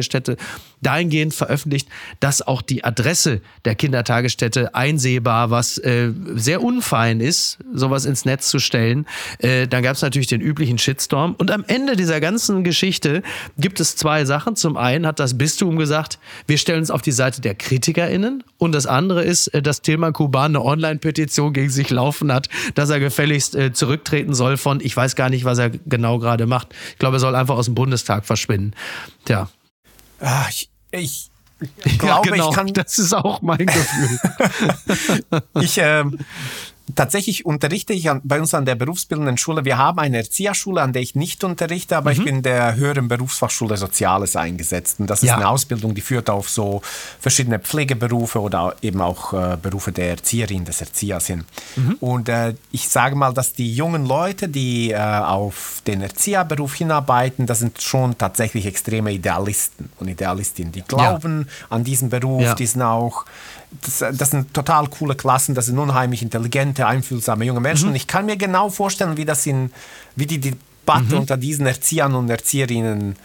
dahingehend veröffentlicht, dass auch die Adresse der Kindertagesstätte einsehbar, was äh, sehr unfein ist, sowas ins Netz zu stellen. Äh, dann gab es natürlich den üblichen Shitstorm. Und am Ende dieser ganzen Geschichte gibt es zwei Sachen. Zum einen hat das Bistum gesagt, wir stellen uns auf die Seite der KritikerInnen. Und das andere ist, äh, dass Tilman Kuban eine Online-Petition gegen sich laufen hat, dass er gefälligst äh, zurücktreten soll von, ich weiß gar nicht, was er genau gerade macht. Ich glaube, er soll einfach aus dem Bundestag verschwinden. Tja. Ah, ich, ich glaube, ja, genau. ich kann. Das ist auch mein Gefühl. <laughs> ich, ähm, Tatsächlich unterrichte ich an, bei uns an der berufsbildenden Schule. Wir haben eine Erzieherschule, an der ich nicht unterrichte, aber Mhm. ich bin der höheren Berufsfachschule Soziales eingesetzt. Und das ist Ja. eine Ausbildung, die führt auf so verschiedene Pflegeberufe oder eben auch äh, Berufe der Erzieherin, des Erziehers hin. Mhm. Und äh, ich sage mal, dass die jungen Leute, die äh, auf den Erzieherberuf hinarbeiten, das sind schon tatsächlich extreme Idealisten und Idealistinnen. Die glauben an diesen Beruf, Ja. die sind auch das, das sind total coole Klassen, das sind unheimlich intelligente, einfühlsame junge Menschen. Mhm. Und ich kann mir genau vorstellen, wie das in, wie die Debatte Mhm. unter diesen Erziehern und Erzieherinnen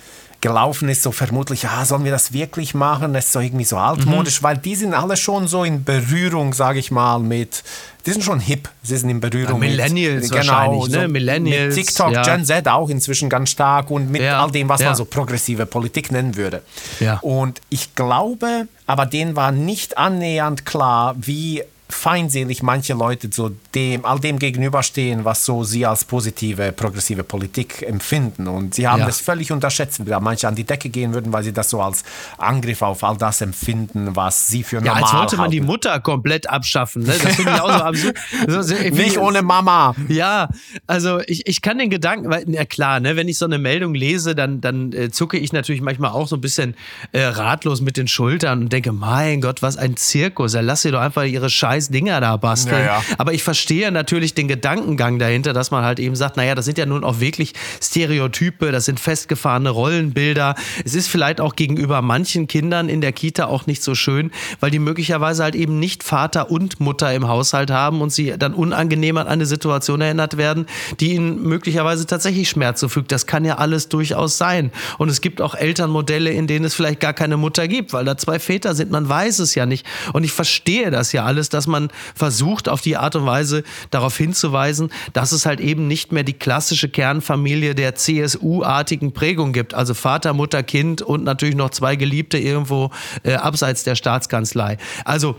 gelaufen ist, so vermutlich, ah, sollen wir das wirklich machen? Das ist so irgendwie so Mhm. altmodisch, weil die sind alle schon so in Berührung, sage ich mal, mit, die sind schon hip, sie sind in Berührung Ja, Millennials mit, genau, wahrscheinlich, ne? so Millennials, mit TikTok, ja. Gen Z auch inzwischen ganz stark und mit Ja, all dem, was man so progressive Politik nennen würde. Ja. Und ich glaube, aber denen war nicht annähernd klar, wie feindselig manche Leute so dem, all dem gegenüberstehen, was so sie als positive, progressive Politik empfinden. Und sie haben Ja. das völlig unterschätzt, da manche an die Decke gehen würden, weil sie das so als Angriff auf all das empfinden, was sie für Ja, normal als wollte man die halten. Mutter komplett abschaffen. Ne? Das finde ich auch so absurd. So, <laughs> Nicht ohne Mama. Ja, also ich, ich kann den Gedanken, weil, ja klar, ne, wenn ich so eine Meldung lese, dann, dann äh, zucke ich natürlich manchmal auch so ein bisschen äh, ratlos mit den Schultern und denke, mein Gott, was ein Zirkus. Ja, lass sie doch einfach ihre scheiß Dinger da basteln. Ja, ja. Aber ich verstehe natürlich den Gedankengang dahinter, dass man halt eben sagt, naja, das sind ja nun auch wirklich Stereotype, das sind festgefahrene Rollenbilder. Es ist vielleicht auch gegenüber manchen Kindern in der Kita auch nicht so schön, weil die möglicherweise halt eben nicht Vater und Mutter im Haushalt haben und sie dann unangenehm an eine Situation erinnert werden, die ihnen möglicherweise tatsächlich Schmerz zufügt. Das kann ja alles durchaus sein. Und es gibt auch Elternmodelle, in denen es vielleicht gar keine Mutter gibt, weil da zwei Väter sind. Man weiß es ja nicht. Und ich verstehe das ja alles, dass man versucht, auf die Art und Weise darauf hinzuweisen, dass es halt eben nicht mehr die klassische Kernfamilie der CSU-artigen Prägung gibt. Also Vater, Mutter, Kind und natürlich noch zwei Geliebte irgendwo äh, abseits der Staatskanzlei. Also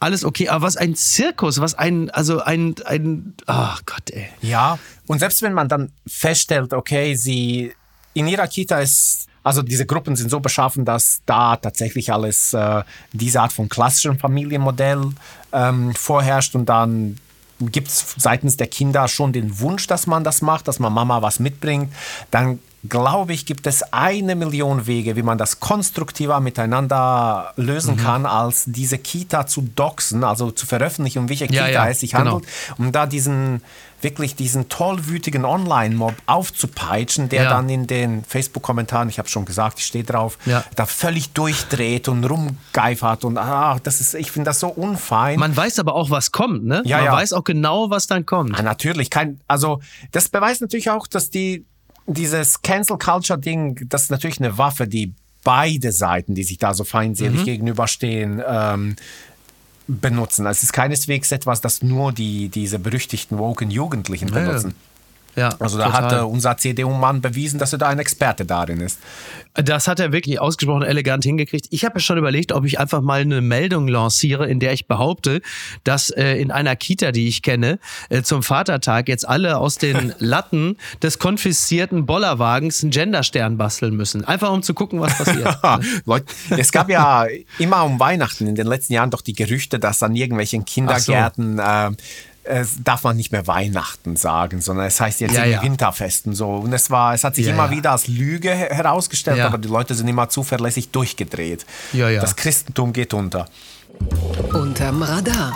alles okay, aber was ein Zirkus, was ein, also ein, ein, ach Gott, ey. Ja, und selbst wenn man dann feststellt, okay, sie in ihrer Kita ist, also diese Gruppen sind so beschaffen, dass da tatsächlich alles äh, diese Art von klassischem Familienmodell ähm, vorherrscht und dann gibt es seitens der Kinder schon den Wunsch, dass man das macht, dass man Mama was mitbringt, dann glaube ich, gibt es eine Million Wege, wie man das konstruktiver miteinander lösen kann, als diese Kita zu doxen, also zu veröffentlichen, um welche Ja, Kita ja, es sich genau. handelt, um da diesen wirklich diesen tollwütigen Online-Mob aufzupeitschen, der Ja. dann in den Facebook-Kommentaren, ich habe schon gesagt, ich stehe drauf, Ja. da völlig durchdreht und rumgeifert und ah, das ist, ich finde das so unfein. Man weiß aber auch, was kommt, ne? Ja, Man ja. weiß auch genau, was dann kommt. Ah, natürlich, kein, also das beweist natürlich auch, dass die dieses Cancel Culture Ding, das ist natürlich eine Waffe, die beide Seiten, die sich da so feindselig Mhm. gegenüberstehen, ähm, benutzen. Es ist keineswegs etwas, das nur die diese berüchtigten woken Jugendlichen Ja, ja. Ja, also da total. hat äh, unser CDU-Mann bewiesen, dass er da ein Experte darin ist. Das hat er wirklich ausgesprochen elegant hingekriegt. Ich habe ja schon überlegt, ob ich einfach mal eine Meldung lanciere, in der ich behaupte, dass äh, in einer Kita, die ich kenne, äh, zum Vatertag jetzt alle aus den <laughs> Latten des konfiszierten Bollerwagens einen Genderstern basteln müssen. Einfach um zu gucken, was passiert. <laughs> Leute, es gab ja immer um Weihnachten in den letzten Jahren doch die Gerüchte, dass an irgendwelchen Kindergärten äh, es darf man nicht mehr Weihnachten sagen, sondern es heißt jetzt Ja, ja. Winterfesten so. Und es war, es hat sich Ja, immer ja. wieder als Lüge her- herausgestellt, Ja. aber die Leute sind immer zuverlässig durchgedreht. Ja, ja. Das Christentum geht unter. Unterm Radar.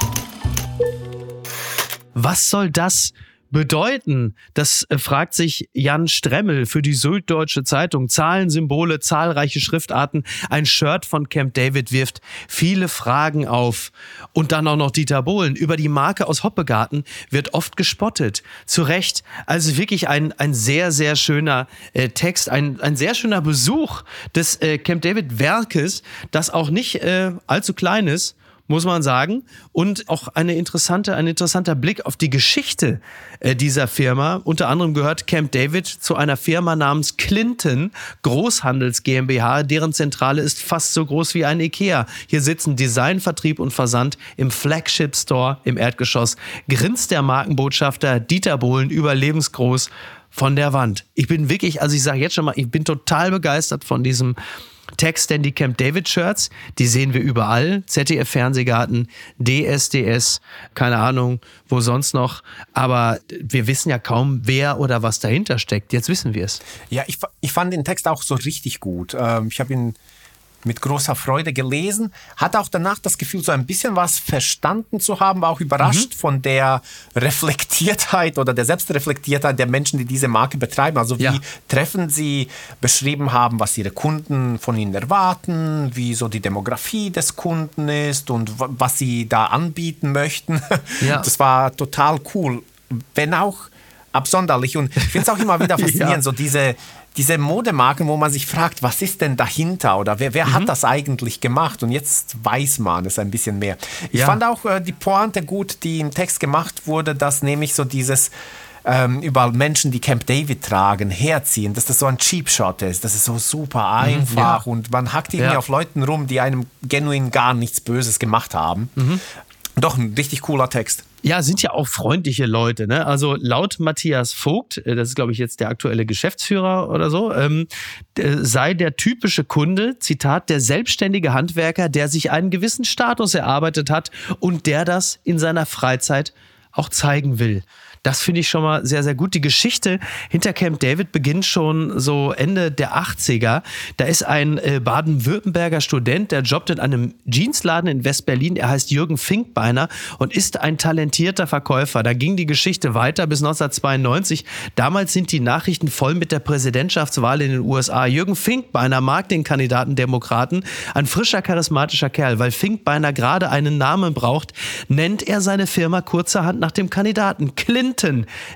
Was soll das bedeuten? Das äh, fragt sich Jan Stremmel für die Süddeutsche Zeitung. Zahlen, Symbole, zahlreiche Schriftarten. Ein Shirt von Camp David wirft viele Fragen auf. Und dann auch noch Dieter Bohlen. Über die Marke aus Hoppegarten wird oft gespottet. Zu Recht. Also wirklich ein, ein sehr, sehr schöner äh, Text, ein, ein sehr schöner Besuch des äh, Camp David Werkes, das auch nicht äh, allzu klein ist muss man sagen. Und auch eine interessante, ein interessanter Blick auf die Geschichte äh, dieser Firma. Unter anderem gehört Camp David zu einer Firma namens Clinton Großhandels GmbH, deren Zentrale ist fast so groß wie ein Ikea. Hier sitzen Design, Vertrieb und Versand im Flagship Store im Erdgeschoss. Grinst der Markenbotschafter Dieter Bohlen überlebensgroß von der Wand. Ich bin wirklich, also ich sage jetzt schon mal, ich bin total begeistert von diesem Denn die Camp David Shirts, die sehen wir überall. ZDF Fernsehgarten, DSDS, keine Ahnung, wo sonst noch. Aber wir wissen ja kaum, wer oder was dahinter steckt. Jetzt wissen wir es. Ja, ich, ich fand den Text auch so richtig gut. Ähm, ich habe ihn mit großer Freude gelesen, hatte auch danach das Gefühl, so ein bisschen was verstanden zu haben, war auch überrascht von der Reflektiertheit oder der Selbstreflektiertheit der Menschen, die diese Marke betreiben. Also wie Ja. treffen sie beschrieben haben, was ihre Kunden von ihnen erwarten, wie so die Demografie des Kunden ist und wa- was sie da anbieten möchten. <laughs> Ja. Das war total cool, wenn auch absonderlich. Und ich finde es auch immer wieder <laughs> faszinierend, Ja. so diese, diese Modemarken, wo man sich fragt, was ist denn dahinter oder wer, wer Mhm. hat das eigentlich gemacht? Und jetzt weiß man es ein bisschen mehr. Ich Ja. fand auch äh, die Pointe gut, die im Text gemacht wurde, dass nämlich so dieses ähm, überall Menschen, die Camp David tragen, herziehen, dass das so ein Cheap Shot ist. Das ist so super einfach Mhm. ja. und man hackt irgendwie Ja. auf Leuten rum, die einem genuin gar nichts Böses gemacht haben. Mhm. Doch ein richtig cooler Text. Ja, sind ja auch freundliche Leute. Ne? Also laut Matthias Vogt, äh, das ist glaube ich jetzt der aktuelle Geschäftsführer oder so, ähm, äh, sei der typische Kunde, Zitat, der selbstständige Handwerker, der sich einen gewissen Status erarbeitet hat und der das in seiner Freizeit auch zeigen will. Das finde ich schon mal sehr, sehr gut. Die Geschichte hinter Camp David beginnt schon so Ende der 80er. Da ist ein äh, Baden-Württemberger Student, der jobbt in einem Jeansladen in West-Berlin. Er heißt Jürgen Finkbeiner und ist ein talentierter Verkäufer. Da ging die Geschichte weiter bis 1992. Damals sind die Nachrichten voll mit der Präsidentschaftswahl in den USA. Jürgen Finkbeiner mag den Kandidaten Demokraten. Ein frischer, charismatischer Kerl. Weil Finkbeiner gerade einen Namen braucht, nennt er seine Firma kurzerhand nach dem Kandidaten Clinton.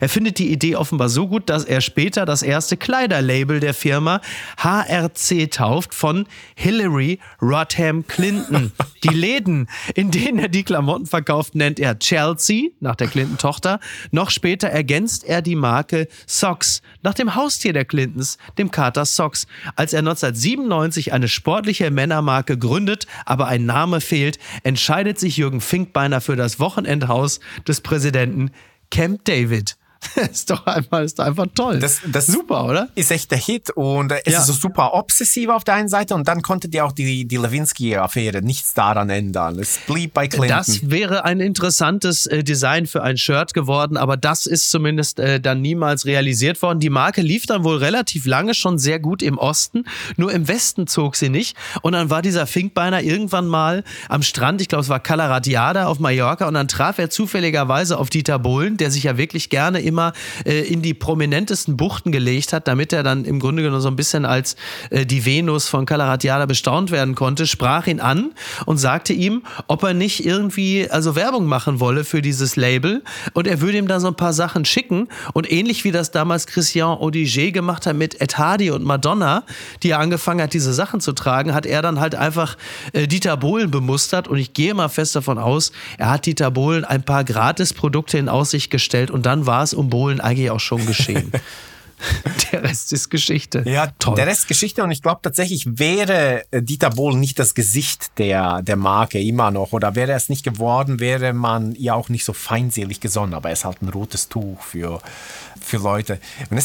Er findet die Idee offenbar so gut, dass er später das erste Kleiderlabel der Firma HRC tauft von Hillary Rodham Clinton. <laughs> Die Läden, in denen er die Klamotten verkauft, nennt er Chelsea, nach der Clinton-Tochter. Noch später ergänzt er die Marke Socks, nach dem Haustier der Clintons, dem Kater Socks. Als er 1997 eine sportliche Männermarke gründet, aber ein Name fehlt, entscheidet sich Jürgen Finkbeiner für das Wochenendhaus des Präsidenten Camp David. <laughs> ist doch einfach, ist doch einfach toll. Das- das- Super, oder? ist echt der Hit und äh, es Ja. ist so super obsessiv auf der einen Seite und dann konnte die auch die, die Lewinsky-Affäre nichts daran ändern. Es blieb bei Clinton. Das wäre ein interessantes äh, Design für ein Shirt geworden, aber das ist zumindest äh, dann niemals realisiert worden. Die Marke lief dann wohl relativ lange schon sehr gut im Osten, nur im Westen zog sie nicht. Und dann war dieser Finkbeiner irgendwann mal am Strand, ich glaube es war Cala Radiada auf Mallorca, und dann traf er zufälligerweise auf Dieter Bohlen, der sich ja wirklich gerne immer äh, in die prominentesten Buchten gelegt hat, damit er dann im Grunde genommen so ein bisschen als äh, die Venus von Cala Radiada bestaunt werden konnte, sprach ihn an und sagte ihm, ob er nicht irgendwie also Werbung machen wolle für dieses Label. Und er würde ihm da so ein paar Sachen schicken. Und ähnlich wie das damals Christian Odiger gemacht hat mit Ed Hardy und Madonna, die er angefangen hat, diese Sachen zu tragen, hat er dann halt einfach äh, Dieter Bohlen bemustert. Und ich gehe mal fest davon aus, er hat Dieter Bohlen ein paar Gratisprodukte in Aussicht gestellt. Und dann war es um Bohlen eigentlich auch schon geschehen. <laughs> Der Rest ist Geschichte. Ja, toll. der Rest ist Geschichte und ich glaube tatsächlich wäre äh, Dieter Bohlen nicht das Gesicht der, der Marke immer noch oder wäre es nicht geworden, wäre man ihr auch nicht so feinselig gesonnen. Aber er ist halt ein rotes Tuch für, für Leute.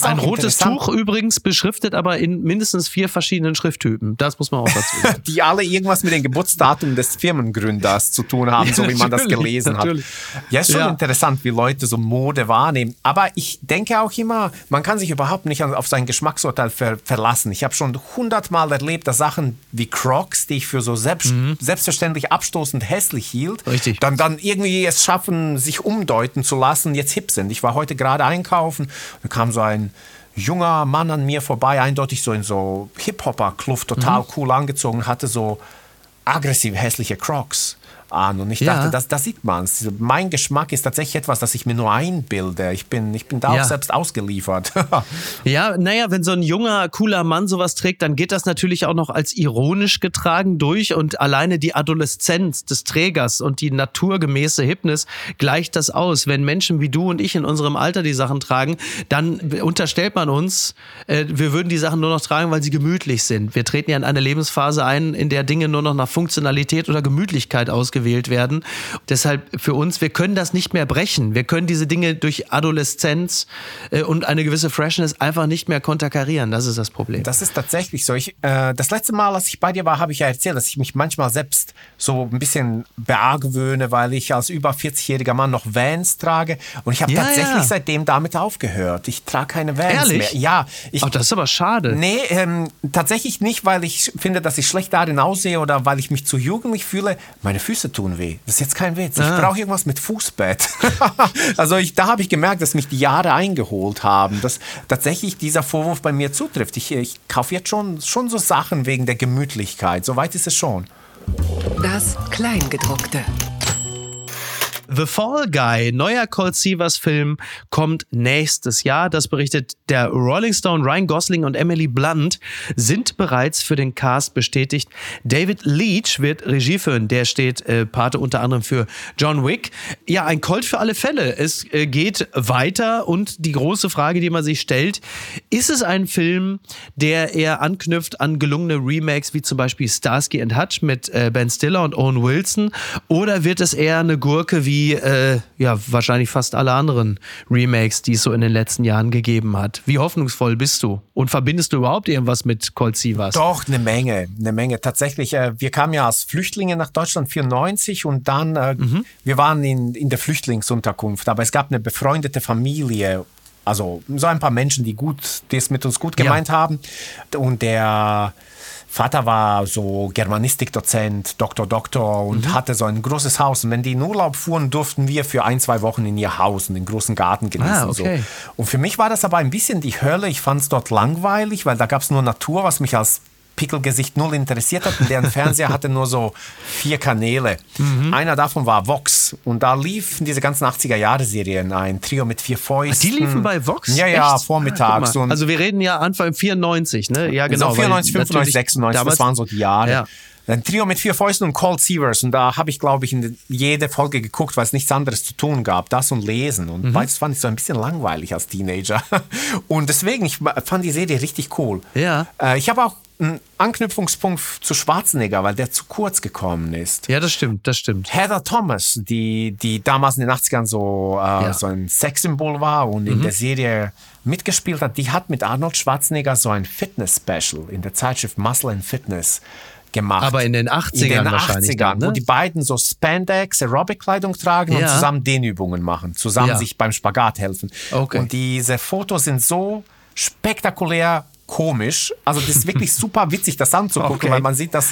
Ein rotes Tuch übrigens beschriftet aber in mindestens vier verschiedenen Schrifttypen. Das muss man auch dazu sagen. <laughs> Die alle irgendwas mit dem Geburtsdatum des Firmengründers zu tun haben, Ja, so wie man das gelesen natürlich. hat. Ja, ist schon Ja. interessant, wie Leute so Mode wahrnehmen. Aber ich denke auch immer, man kann sich überhaupt nicht auf sein Geschmacksurteil ver verlassen. Ich habe schon hundertmal erlebt, dass Sachen wie Crocs, die ich für so selbst, selbstverständlich abstoßend hässlich hielt, Mhm. Richtig. dann, dann irgendwie es schaffen, sich umdeuten zu lassen, jetzt hip sind. Ich war heute gerade einkaufen, da kam so ein junger Mann an mir vorbei, eindeutig so in so Hip-Hopper-Kluft, total Mhm. cool angezogen, hatte so aggressiv hässliche Crocs an. Und ich Ja. dachte, das, das sieht man. Mein Geschmack ist tatsächlich etwas, das ich mir nur einbilde. Ich bin, ich bin da Ja. auch selbst ausgeliefert. <laughs> Ja, naja, wenn so ein junger, cooler Mann sowas trägt, dann geht das natürlich auch noch als ironisch getragen durch und alleine die Adoleszenz des Trägers und die naturgemäße Hipness gleicht das aus. Wenn Menschen wie du und ich in unserem Alter die Sachen tragen, dann unterstellt man uns, äh, wir würden die Sachen nur noch tragen, weil sie gemütlich sind. Wir treten ja in eine Lebensphase ein, in der Dinge nur noch nach Funktionalität oder Gemütlichkeit ausgewählt werden. Deshalb für uns, wir können das nicht mehr brechen. Wir können diese Dinge durch Adoleszenz äh, und eine gewisse Freshness einfach nicht mehr konterkarieren. Das ist das Problem. Das ist tatsächlich so. Ich, äh, das letzte Mal, als ich bei dir war, habe ich ja erzählt, dass ich mich manchmal selbst so ein bisschen beargwöhne, weil ich als über 40-jähriger Mann noch Vans trage. Und ich habe Ja, tatsächlich ja. seitdem damit aufgehört. Ich trage keine Vans Ehrlich? mehr. Ja, ich, Ach, das ist aber schade. Nee, ähm, tatsächlich nicht, weil ich finde, dass ich schlecht darin aussehe oder weil ich mich zu jugendlich fühle. Meine Füße tun weh. Das ist jetzt kein Witz. Ich Ah. brauche irgendwas mit Fußbett. <laughs> also ich, da habe ich gemerkt, dass mich die Jahre eingeholt haben, dass tatsächlich dieser Vorwurf bei mir zutrifft. Ich, ich kaufe jetzt schon, schon so Sachen wegen der Gemütlichkeit. Soweit ist es schon. Das Kleingedruckte. The Fall Guy, neuer Colt Sievers Film, kommt nächstes Jahr. Das berichtet der Rolling Stone. Ryan Gosling und Emily Blunt sind bereits für den Cast bestätigt. David Leach wird Regie führen. Der steht äh, Pate unter anderem für John Wick. Ja, ein Colt für alle Fälle. Es äh, geht weiter und die große Frage, die man sich stellt, ist es ein Film, der eher anknüpft an gelungene Remakes wie zum Beispiel Starsky and Hutch mit äh, Ben Stiller und Owen Wilson oder wird es eher eine Gurke wie äh, ja wahrscheinlich fast alle anderen Remakes, die es so in den letzten Jahren gegeben hat? Wie hoffnungsvoll bist du und verbindest du überhaupt irgendwas mit Colt Sievers? Doch, eine Menge, eine Menge. Tatsächlich, äh, wir kamen ja als Flüchtlinge nach Deutschland 94 und dann, äh, wir waren in, in der Flüchtlingsunterkunft, aber es gab eine befreundete Familie, also so ein paar Menschen, die gut, die es mit uns gut Ja. gemeint haben. Und der Vater war so Germanistikdozent, Doktor, Doktor und hatte so ein großes Haus. Und wenn die in Urlaub fuhren, durften wir für ein, zwei Wochen in ihr Haus und den großen Garten genießen. Ah, okay. so. Und für mich war das aber ein bisschen die Hölle. Ich fand es dort langweilig, weil da gab es nur Natur, was mich als Pickelgesicht null interessiert hat. Und deren Fernseher hatte nur so vier Kanäle. Mhm. Einer davon war Vox. Und da liefen diese ganzen 80er-Jahre-Serien. Ein Trio mit vier Fäusten. Die liefen bei Vox? Ja, ja, Echt? vormittags. Ah, also wir reden ja Anfang 94, ne? Ja, genau. so 94, weil 95, natürlich 96, damals- das waren so die Jahre. Ja. Ein Trio mit vier Fäusten und Cold Seavers. Und da habe ich, glaube ich, in jede Folge geguckt, weil es nichts anderes zu tun gab. Das und Lesen. Und Mhm. beides fand ich so ein bisschen langweilig als Teenager. <laughs> Und deswegen, ich fand die Serie richtig cool. Ja. Äh, ich habe auch einen Anknüpfungspunkt zu Schwarzenegger, weil der zu kurz gekommen ist. Ja, das stimmt, das stimmt. Heather Thomas, die, die damals in den 80ern so, äh, Ja. Mhm. so ein Sexsymbol war und in der Serie mitgespielt hat, die hat mit Arnold Schwarzenegger so ein Fitness-Special in der Zeitschrift Muscle and Fitness gemacht. Aber in den 80ern In den wahrscheinlich 80ern, dann, ne? wo die beiden so Spandex, Aerobic-Kleidung tragen und Ja. zusammen Dehnübungen machen, zusammen Ja. sich beim Spagat helfen. Okay. Und diese Fotos sind so spektakulär komisch. Also das ist wirklich <laughs> super witzig, das anzugucken, Okay. weil man sieht, dass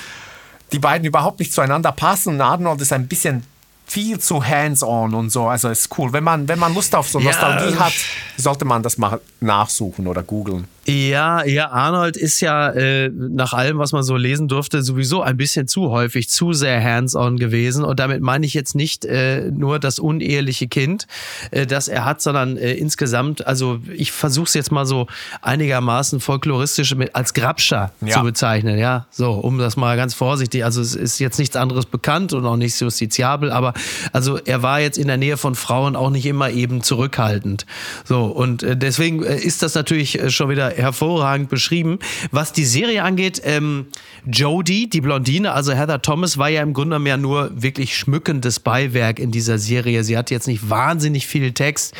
die beiden überhaupt nicht zueinander passen. Und Arnold ist ein bisschen viel zu hands-on und so. Also ist cool. Wenn man, wenn man Lust auf so Ja. Nostalgie hat, sollte man das mal nachsuchen oder googeln. Ja, ja, Arnold ist ja äh, nach allem, was man so lesen durfte, sowieso ein bisschen zu häufig, zu sehr hands-on gewesen. Und damit meine ich jetzt nicht äh, nur das uneheliche Kind, äh, das er hat, sondern äh, insgesamt, also ich versuche es jetzt mal so einigermaßen folkloristisch mit, als Grabscher Ja. zu bezeichnen, ja, so, um das mal ganz vorsichtig, also es ist jetzt nichts anderes bekannt und auch nicht justiziabel, aber also er war jetzt in der Nähe von Frauen auch nicht immer eben zurückhaltend. So, und äh, deswegen äh, ist das natürlich äh, schon wieder hervorragend beschrieben. Was die Serie angeht, ähm, Jodie, die Blondine, also Heather Thomas, war ja im Grunde mehr nur wirklich schmückendes Beiwerk in dieser Serie. Sie hat jetzt nicht wahnsinnig viel Text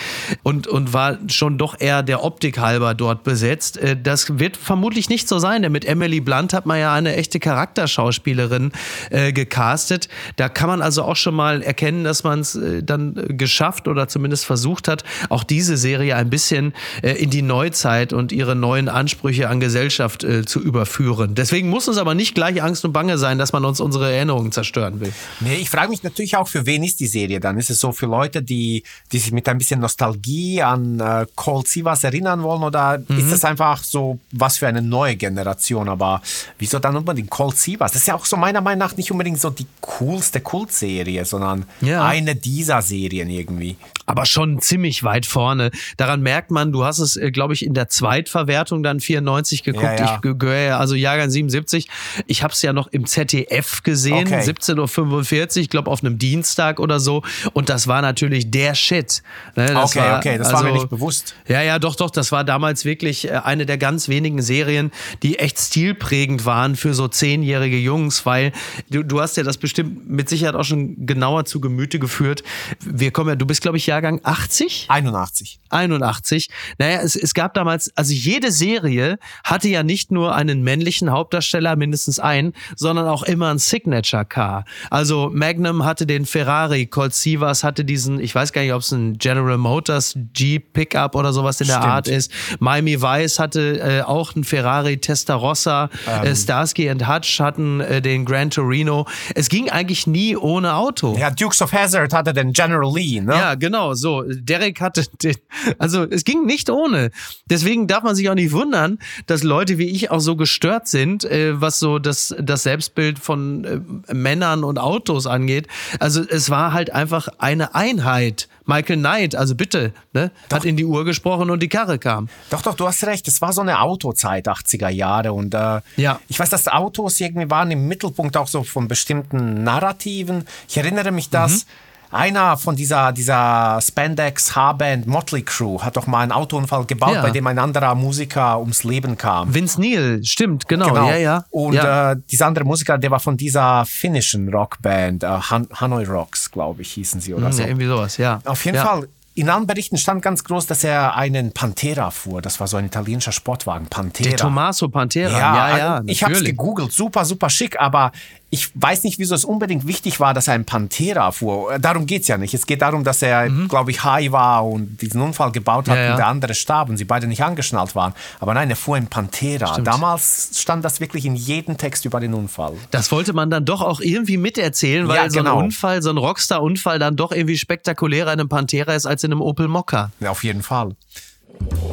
und, und war schon doch eher der Optik halber dort besetzt. Äh, Das wird vermutlich nicht so sein, denn mit Emily Blunt hat man ja eine echte Charakterschauspielerin äh, gecastet. Da kann man also auch schon mal erkennen, dass man es äh, dann geschafft oder zumindest versucht hat, auch diese Serie ein bisschen äh, in die Neuzeit und ihre neuen Ansprüche an Gesellschaft äh, zu überführen. Deswegen muss uns aber nicht gleich Angst und Bange sein, dass man uns unsere Erinnerungen zerstören will. Nee, ich frage mich natürlich auch, für wen ist die Serie dann? Ist es so für Leute, die, die sich mit ein bisschen Nostalgie an äh, Cold Sivas erinnern wollen oder ist das einfach so was für eine neue Generation? Aber wieso dann unbedingt Cold Sivas? Das ist ja auch so meiner Meinung nach nicht unbedingt so die coolste Kultserie, sondern Ja. eine dieser Serien irgendwie. aber schon ziemlich weit vorne. Daran merkt man, du hast es, glaube ich, in der Zweitverwertung dann 94 geguckt. Ja, ja. Ich ge- gehöre ja, also Jahrgang 77. Ich habe es ja noch im ZDF gesehen, Okay. 17.45 Uhr, ich glaube auf einem Dienstag oder so. Und das war natürlich der Shit. Ne, das Okay, okay, das war mir nicht bewusst. Ja, ja, doch, doch. Das war damals wirklich äh, eine der ganz wenigen Serien, die echt stilprägend waren für so zehnjährige Jungs, weil du, du hast ja das bestimmt mit Sicherheit auch schon genauer zu Gemüte geführt. Wir kommen ja, du bist, glaube ich, Jahrgang 80? 81. 81. Naja, es, es gab damals, also jede Serie hatte ja nicht nur einen männlichen Hauptdarsteller, mindestens einen, sondern auch immer ein Signature Car. Also Magnum hatte den Ferrari, Colt Sivas hatte diesen, ich weiß gar nicht, ob es ein General Motors Jeep Pickup oder sowas in der Stimmt. Art ist. Miami Vice hatte äh, auch einen Ferrari Testarossa. Ähm. Äh, Starsky and Hutch hatten äh, den Gran Torino. Es ging eigentlich nie ohne Auto. Ja, Dukes of Hazzard hatte den General Lee, ne? Ja, genau, so. Derek hatte den, also es ging nicht ohne. Deswegen darf man sich auch nicht wundern, dass Leute wie ich auch so gestört sind, äh, was so das, das Selbstbild von äh, Männern und Autos angeht. Also es war halt einfach eine Einheit. Michael Knight, also bitte, ne, hat in die Uhr gesprochen und die Karre kam. Doch, doch, du hast recht. Es war so eine Autozeit, 80er Jahre. Und äh, Ja. ich weiß, dass Autos irgendwie waren im Mittelpunkt auch so von bestimmten Narrativen. Ich erinnere mich, dass einer von dieser, dieser Spandex-Haarband Motley Crew hat doch mal einen Autounfall gebaut, Ja. bei dem ein anderer Musiker ums Leben kam. Vince Neil, stimmt, genau, ja, ja. Und ja. Äh, dieser andere Musiker, der war von dieser finnischen Rockband, äh, Han Hanoi Rocks, glaube ich, hießen sie oder so. ja, irgendwie sowas, ja. Auf jeden ja. Fall. In allen Berichten stand ganz groß, dass er einen Pantera fuhr. Das war so ein italienischer Sportwagen. Pantera. Der Tommaso Pantera, ja, ja, ich habe es gegoogelt, super, super schick, aber ich weiß nicht, wieso es unbedingt wichtig war, dass er einen Pantera fuhr. Darum geht's ja nicht. Es geht darum, dass er, glaube ich, high war und diesen Unfall gebaut hat Mhm. Ja, ja. und der andere starb und sie beide nicht angeschnallt waren. Aber nein, er fuhr einen Pantera. Stimmt. Damals stand das wirklich in jedem Text über den Unfall. Das wollte man dann doch auch irgendwie miterzählen, weil Ja, so ein genau. Unfall, so ein Rockstar-Unfall dann doch irgendwie spektakulärer in einem Pantera ist als in einem Opel Mokka. Ja, auf jeden Fall.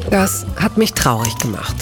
Das hat mich traurig gemacht.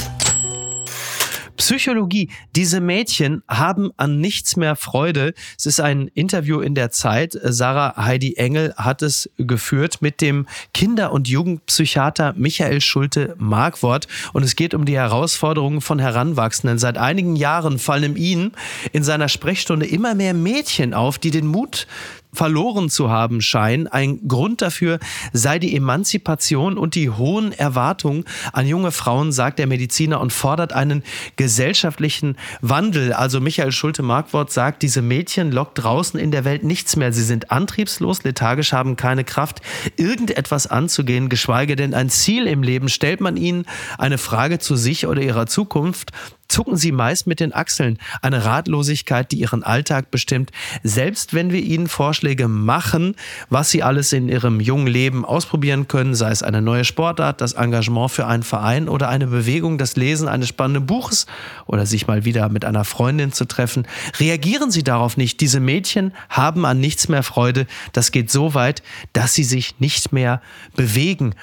Psychologie. Diese Mädchen haben an nichts mehr Freude. Es ist ein Interview in der Zeit. Sarah Heidi Engel hat es geführt mit dem Kinder- und Jugendpsychiater Michael Schulte Markwort. Und es geht um die Herausforderungen von Heranwachsenden. Seit einigen Jahren fallen ihm in seiner Sprechstunde immer mehr Mädchen auf, die den Mut verloren zu haben scheinen. Ein Grund dafür sei die Emanzipation und die hohen Erwartungen an junge Frauen, sagt der Mediziner und fordert einen gesellschaftlichen Wandel. Also Michael Schulte-Markwort sagt, diese Mädchen lockt draußen in der Welt nichts mehr. Sie sind antriebslos, lethargisch, haben keine Kraft, irgendetwas anzugehen, geschweige denn ein Ziel im Leben. Stellt man ihnen eine Frage zu sich oder ihrer Zukunft, zucken sie meist mit den Achseln. Eine Ratlosigkeit, die ihren Alltag bestimmt. Selbst wenn wir ihnen Vorschläge machen, was sie alles in ihrem jungen Leben ausprobieren können, sei es eine neue Sportart, das Engagement für einen Verein oder eine Bewegung, das Lesen eines spannenden Buches oder sich mal wieder mit einer Freundin zu treffen, reagieren sie darauf nicht. Diese Mädchen haben an nichts mehr Freude. Das geht so weit, dass sie sich nicht mehr bewegen.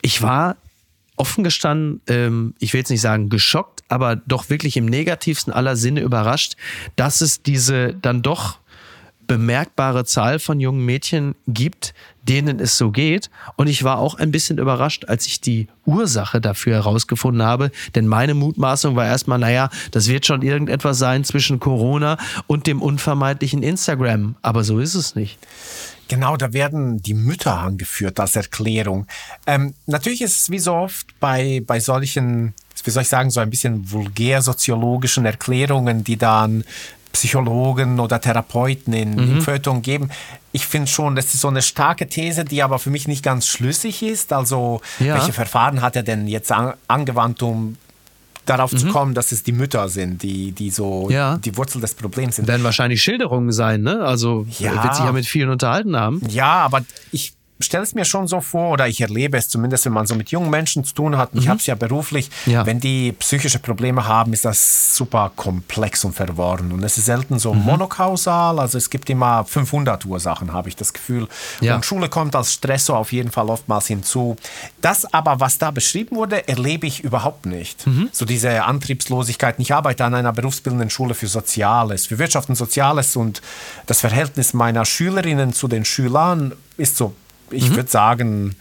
Ich war offen gestanden, ähm, ich will jetzt nicht sagen geschockt, aber doch wirklich im negativsten aller Sinne überrascht, dass es diese dann doch bemerkbare Zahl von jungen Mädchen gibt, denen es so geht. Und ich war auch ein bisschen überrascht, als ich die Ursache dafür herausgefunden habe. Denn meine Mutmaßung war erstmal, naja, das wird schon irgendetwas sein zwischen Corona und dem unvermeidlichen Instagram. Aber so ist es nicht. Genau, da werden die Mütter angeführt als Erklärung. Ähm, natürlich ist es wie so oft bei, bei solchen, wie soll ich sagen, so ein bisschen vulgär-soziologischen Erklärungen, die dann Psychologen oder Therapeuten in, mhm. in Feuilleton geben. Ich finde schon, das ist so eine starke These, die aber für mich nicht ganz schlüssig ist. Also, ja. welche Verfahren hat er denn jetzt an, angewandt, um darauf mhm. zu kommen, dass es die Mütter sind, die, die so ja. die Wurzel des Problems sind. Werden wahrscheinlich Schilderungen sein, ne? Also ja. wird sich ja mit vielen unterhalten haben. Ja, aber ich stelle es mir schon so vor, oder ich erlebe es zumindest, wenn man so mit jungen Menschen zu tun hat, mhm. ich habe es ja beruflich, ja. wenn die psychische Probleme haben, ist das super komplex und verworren. Und es ist selten so mhm. monokausal, also es gibt immer 500 Ursachen, habe ich das Gefühl. Ja. Und Schule kommt als Stressor auf jeden Fall oftmals hinzu. Das aber, was da beschrieben wurde, erlebe ich überhaupt nicht. Mhm. So diese Antriebslosigkeit. Ich arbeite an einer berufsbildenden Schule für Soziales, für Wirtschaft und Soziales und das Verhältnis meiner Schülerinnen zu den Schülern ist so ich mhm. würde sagen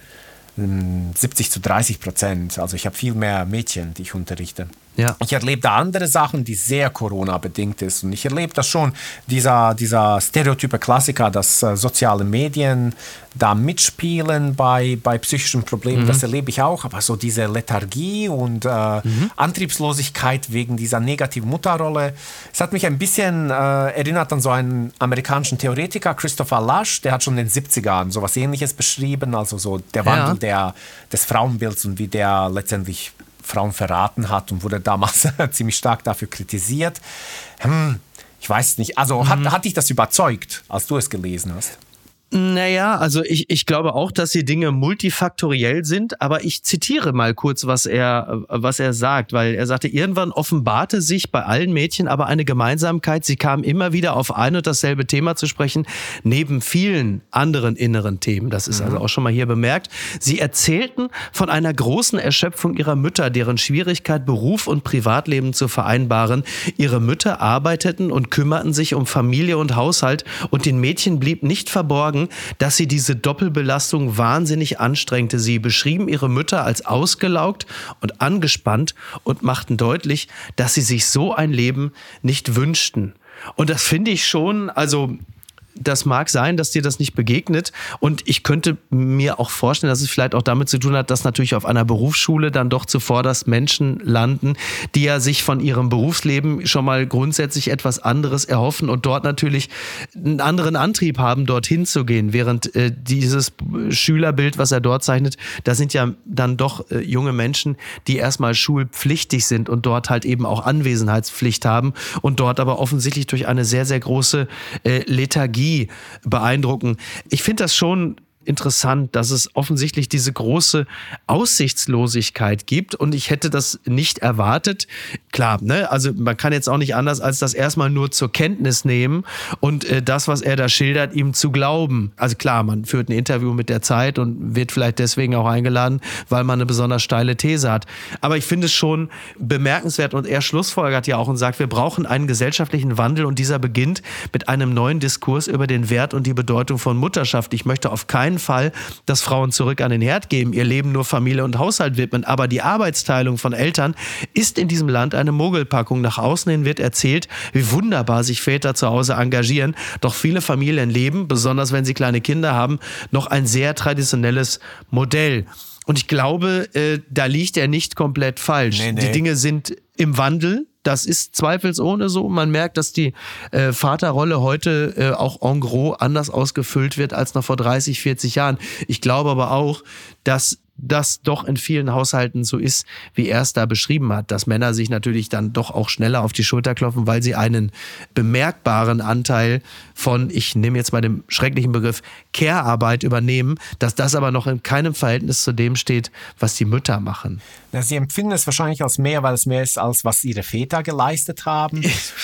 70 zu 30 Prozent. Also ich habe viel mehr Mädchen, die ich unterrichte. Ja. Ich erlebe da andere Sachen, die sehr Corona-bedingt ist. Und ich erlebe das schon, dieser, dieser stereotype Klassiker, dass äh, soziale Medien da mitspielen bei, bei psychischen Problemen, mhm. das erlebe ich auch. Aber so diese Lethargie und äh, mhm. Antriebslosigkeit wegen dieser negativen Mutterrolle, es hat mich ein bisschen äh, erinnert an so einen amerikanischen Theoretiker, Christopher Lush, der hat schon in den 70ern sowas ähnliches beschrieben, also so der Wandel ja. der, des Frauenbilds und wie der letztendlich Frauen verraten hat und wurde damals <laughs> ziemlich stark dafür kritisiert. Hm, ich weiß nicht, also hat, mhm. hat dich das überzeugt, als du es gelesen hast? Naja, also ich, ich glaube auch, dass die Dinge multifaktoriell sind, aber ich zitiere mal kurz, was er, was er sagt, weil er sagte, irgendwann offenbarte sich bei allen Mädchen aber eine Gemeinsamkeit. Sie kamen immer wieder auf ein und dasselbe Thema zu sprechen, neben vielen anderen inneren Themen. Das ist also mhm. auch schon mal hier bemerkt. Sie erzählten von einer großen Erschöpfung ihrer Mütter, deren Schwierigkeit, Beruf und Privatleben zu vereinbaren. Ihre Mütter arbeiteten und kümmerten sich um Familie und Haushalt und den Mädchen blieb nicht verborgen, sagen, dass sie diese Doppelbelastung wahnsinnig anstrengte. Sie beschrieben ihre Mütter als ausgelaugt und angespannt und machten deutlich, dass sie sich so ein Leben nicht wünschten. Und das finde ich schon, also das mag sein, dass dir das nicht begegnet. Und ich könnte mir auch vorstellen, dass es vielleicht auch damit zu tun hat, dass natürlich auf einer Berufsschule dann doch zuvorderst Menschen landen, die ja sich von ihrem Berufsleben schon mal grundsätzlich etwas anderes erhoffen und dort natürlich einen anderen Antrieb haben, dorthin zu gehen. Während äh, dieses Schülerbild, was er dort zeichnet, da sind ja dann doch äh, junge Menschen, die erstmal schulpflichtig sind und dort halt eben auch Anwesenheitspflicht haben und dort aber offensichtlich durch eine sehr, sehr große äh, Lethargie Energie beeindrucken. Ich finde das schon interessant, dass es offensichtlich diese große Aussichtslosigkeit gibt und ich hätte das nicht erwartet. Klar, ne? Also man kann jetzt auch nicht anders als das erstmal nur zur Kenntnis nehmen und äh, das, was er da schildert, ihm zu glauben. Also klar, man führt ein Interview mit der Zeit und wird vielleicht deswegen auch eingeladen, weil man eine besonders steile These hat. Aber ich finde es schon bemerkenswert und er schlussfolgert ja auch und sagt, wir brauchen einen gesellschaftlichen Wandel und dieser beginnt mit einem neuen Diskurs über den Wert und die Bedeutung von Mutterschaft. Ich möchte auf keinen keinen Fall, dass Frauen zurück an den Herd geben, ihr Leben nur Familie und Haushalt widmen. Aber die Arbeitsteilung von Eltern ist in diesem Land eine Mogelpackung. Nach außen hin wird erzählt, wie wunderbar sich Väter zu Hause engagieren. Doch viele Familien leben, besonders wenn sie kleine Kinder haben, noch ein sehr traditionelles Modell. Und ich glaube, äh, da liegt er nicht komplett falsch. Nee, nee. Die Dinge sind im Wandel. Das ist zweifelsohne so. Man merkt, dass die äh, Vaterrolle heute äh, auch en gros anders ausgefüllt wird als noch vor 30, 40 Jahren. Ich glaube aber auch, dass das doch in vielen Haushalten so ist, wie er es da beschrieben hat, dass Männer sich natürlich dann doch auch schneller auf die Schulter klopfen, weil sie einen bemerkbaren Anteil von, ich nehme jetzt mal den schrecklichen Begriff, Care-Arbeit übernehmen, dass das aber noch in keinem Verhältnis zu dem steht, was die Mütter machen. Ja, sie empfinden es wahrscheinlich als mehr, weil es mehr ist, als was ihre Väter geleistet haben.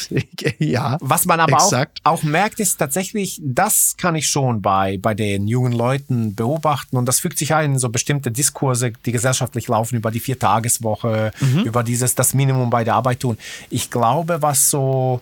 <laughs> ja. Was man aber auch, auch merkt, ist tatsächlich, das kann ich schon bei, bei den jungen Leuten beobachten und das fügt sich ein in so bestimmte Diskurse, die gesellschaftlich laufen über die Viertageswoche, mhm. über dieses das Minimum bei der Arbeit tun. Ich glaube, was so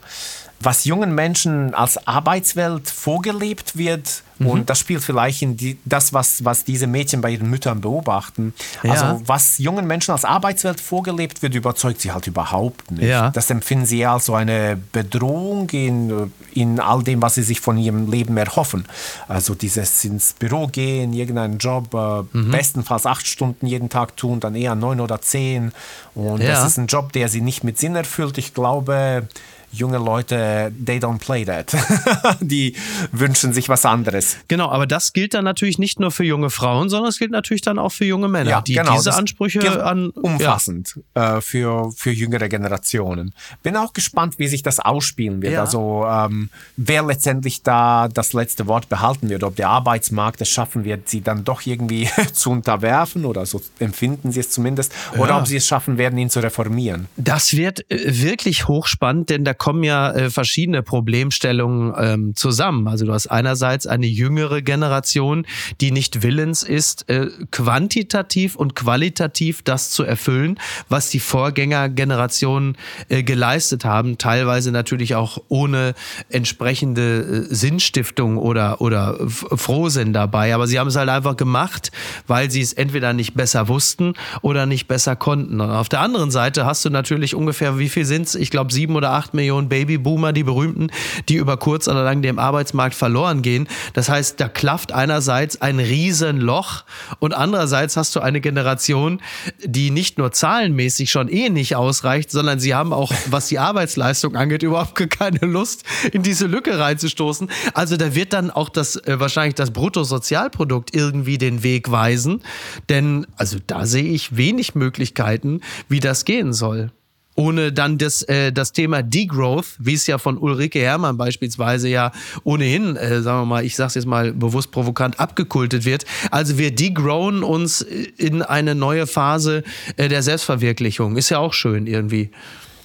was jungen Menschen als Arbeitswelt vorgelebt wird, mhm. und das spielt vielleicht in die, das, was, was diese Mädchen bei ihren Müttern beobachten. Ja. Also was jungen Menschen als Arbeitswelt vorgelebt wird, überzeugt sie halt überhaupt nicht. Ja. Das empfinden sie als so eine Bedrohung in, in all dem, was sie sich von ihrem Leben erhoffen. Also dieses ins Büro gehen, irgendeinen Job, äh, mhm. bestenfalls acht Stunden jeden Tag tun, dann eher neun oder zehn. Und ja. das ist ein Job, der sie nicht mit Sinn erfüllt. Ich glaube, junge Leute, they don't play that. <laughs> die wünschen sich was anderes. Genau, aber das gilt dann natürlich nicht nur für junge Frauen, sondern es gilt natürlich dann auch für junge Männer, ja, die genau, diese Ansprüche an umfassend ja. äh, für für jüngere Generationen. Bin auch gespannt, wie sich das ausspielen wird. Ja. Also ähm, wer letztendlich da das letzte Wort behalten wird, ob der Arbeitsmarkt es schaffen wird, sie dann doch irgendwie <laughs> zu unterwerfen oder so empfinden sie es zumindest, oder ob sie es schaffen werden, ihn zu reformieren. Das wird äh, wirklich hochspannend, denn da kommen ja äh, verschiedene Problemstellungen ähm, zusammen. Also du hast einerseits eine jüngere Generation, die nicht willens ist, äh, quantitativ und qualitativ das zu erfüllen, was die Vorgängergenerationen äh, geleistet haben, teilweise natürlich auch ohne entsprechende äh, Sinnstiftung oder, oder Frohsinn dabei. Aber sie haben es halt einfach gemacht, weil sie es entweder nicht besser wussten oder nicht besser konnten. Und auf der anderen Seite hast du natürlich ungefähr, wie viel sind es? Ich glaube, sieben oder acht Millionen Millionen Babyboomer, die berühmten, die über kurz oder lang dem Arbeitsmarkt verloren gehen. Das heißt, da klafft einerseits ein Riesenloch und andererseits hast du eine Generation, die nicht nur zahlenmäßig schon eh nicht ausreicht, sondern sie haben auch, was die Arbeitsleistung angeht, überhaupt <laughs> keine Lust, in diese Lücke reinzustoßen. Also da wird dann auch das äh, wahrscheinlich das Bruttosozialprodukt irgendwie den Weg weisen, denn also da sehe ich wenig Möglichkeiten, wie das gehen soll ohne dann das, äh, das Thema Degrowth, wie es ja von Ulrike Herrmann beispielsweise ja ohnehin, äh, sagen wir mal, ich sag's jetzt mal bewusst provokant, abgekultet wird. Also wir degrowen uns in eine neue Phase äh, der Selbstverwirklichung. Ist ja auch schön irgendwie.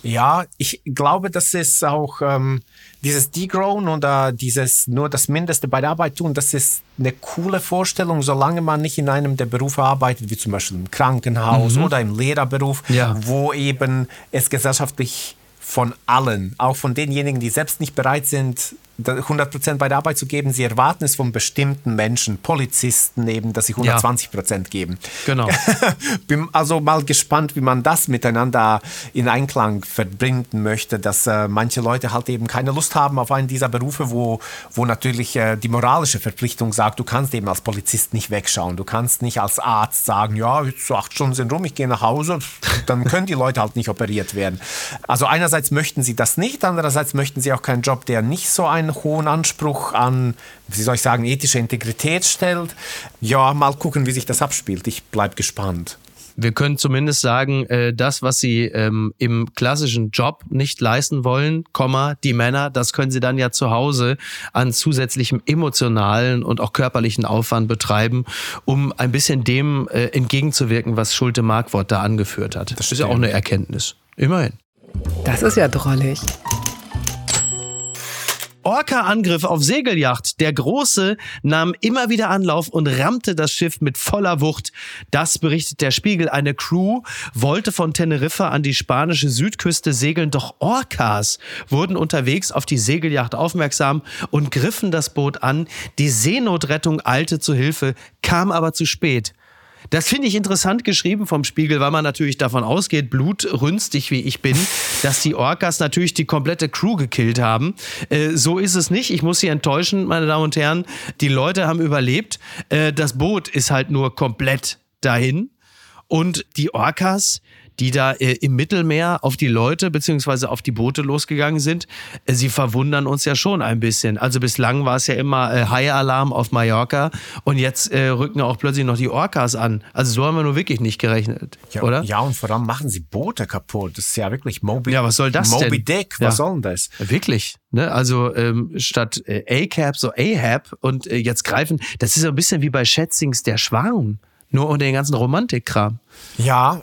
Ja, ich glaube, das ist auch ähm, dieses Degrown oder dieses nur das Mindeste bei der Arbeit tun, das ist eine coole Vorstellung, solange man nicht in einem der Berufe arbeitet, wie zum Beispiel im Krankenhaus mhm. oder im Lehrerberuf, ja. wo eben es gesellschaftlich von allen, auch von denjenigen, die selbst nicht bereit sind, 100% bei der Arbeit zu geben. Sie erwarten es von bestimmten Menschen, Polizisten eben, dass sie 120% ja. geben. Genau. <laughs> Bin also mal gespannt, wie man das miteinander in Einklang verbinden möchte, dass äh, manche Leute halt eben keine Lust haben auf einen dieser Berufe, wo, wo natürlich äh, die moralische Verpflichtung sagt, du kannst eben als Polizist nicht wegschauen. Du kannst nicht als Arzt sagen, ja, jetzt acht Stunden sind rum, ich gehe nach Hause. Dann können die Leute halt nicht operiert werden. Also einerseits möchten sie das nicht, andererseits möchten sie auch keinen Job, der nicht so ein einen hohen Anspruch an, wie soll ich sagen, ethische Integrität stellt. Ja, mal gucken, wie sich das abspielt. Ich bleibe gespannt. Wir können zumindest sagen, äh, das, was sie ähm, im klassischen Job nicht leisten wollen, Komma, die Männer, das können sie dann ja zu Hause an zusätzlichem emotionalen und auch körperlichen Aufwand betreiben, um ein bisschen dem äh, entgegenzuwirken, was Schulte Markwort da angeführt hat. Das ist ja auch eine Erkenntnis. Immerhin. Das ist ja drollig. Orca-Angriff auf Segelyacht. Der Große nahm immer wieder Anlauf und rammte das Schiff mit voller Wucht. Das berichtet der Spiegel. Eine Crew wollte von Teneriffa an die spanische Südküste segeln, doch Orcas wurden unterwegs auf die Segelyacht aufmerksam und griffen das Boot an. Die Seenotrettung eilte zu Hilfe, kam aber zu spät. Das finde ich interessant geschrieben vom Spiegel, weil man natürlich davon ausgeht, blutrünstig wie ich bin, dass die Orcas natürlich die komplette Crew gekillt haben. Äh, so ist es nicht. Ich muss Sie enttäuschen, meine Damen und Herren. Die Leute haben überlebt. Äh, das Boot ist halt nur komplett dahin. Und die Orcas, die da äh, im Mittelmeer auf die Leute beziehungsweise auf die Boote losgegangen sind, äh, sie verwundern uns ja schon ein bisschen. Also bislang war es ja immer äh, High-Alarm auf Mallorca und jetzt äh, rücken auch plötzlich noch die Orcas an. Also so haben wir nur wirklich nicht gerechnet, ja, oder? Ja, und vor allem machen sie Boote kaputt. Das ist ja wirklich Moby, ja, was soll das Moby denn? Dick, was ja. soll denn das? Wirklich, ne? Also ähm, statt äh, A-Cap so Ahab und äh, jetzt greifen, das ist so ein bisschen wie bei Schätzings der Schwarm. Nur unter den ganzen Romantikkram. Ja,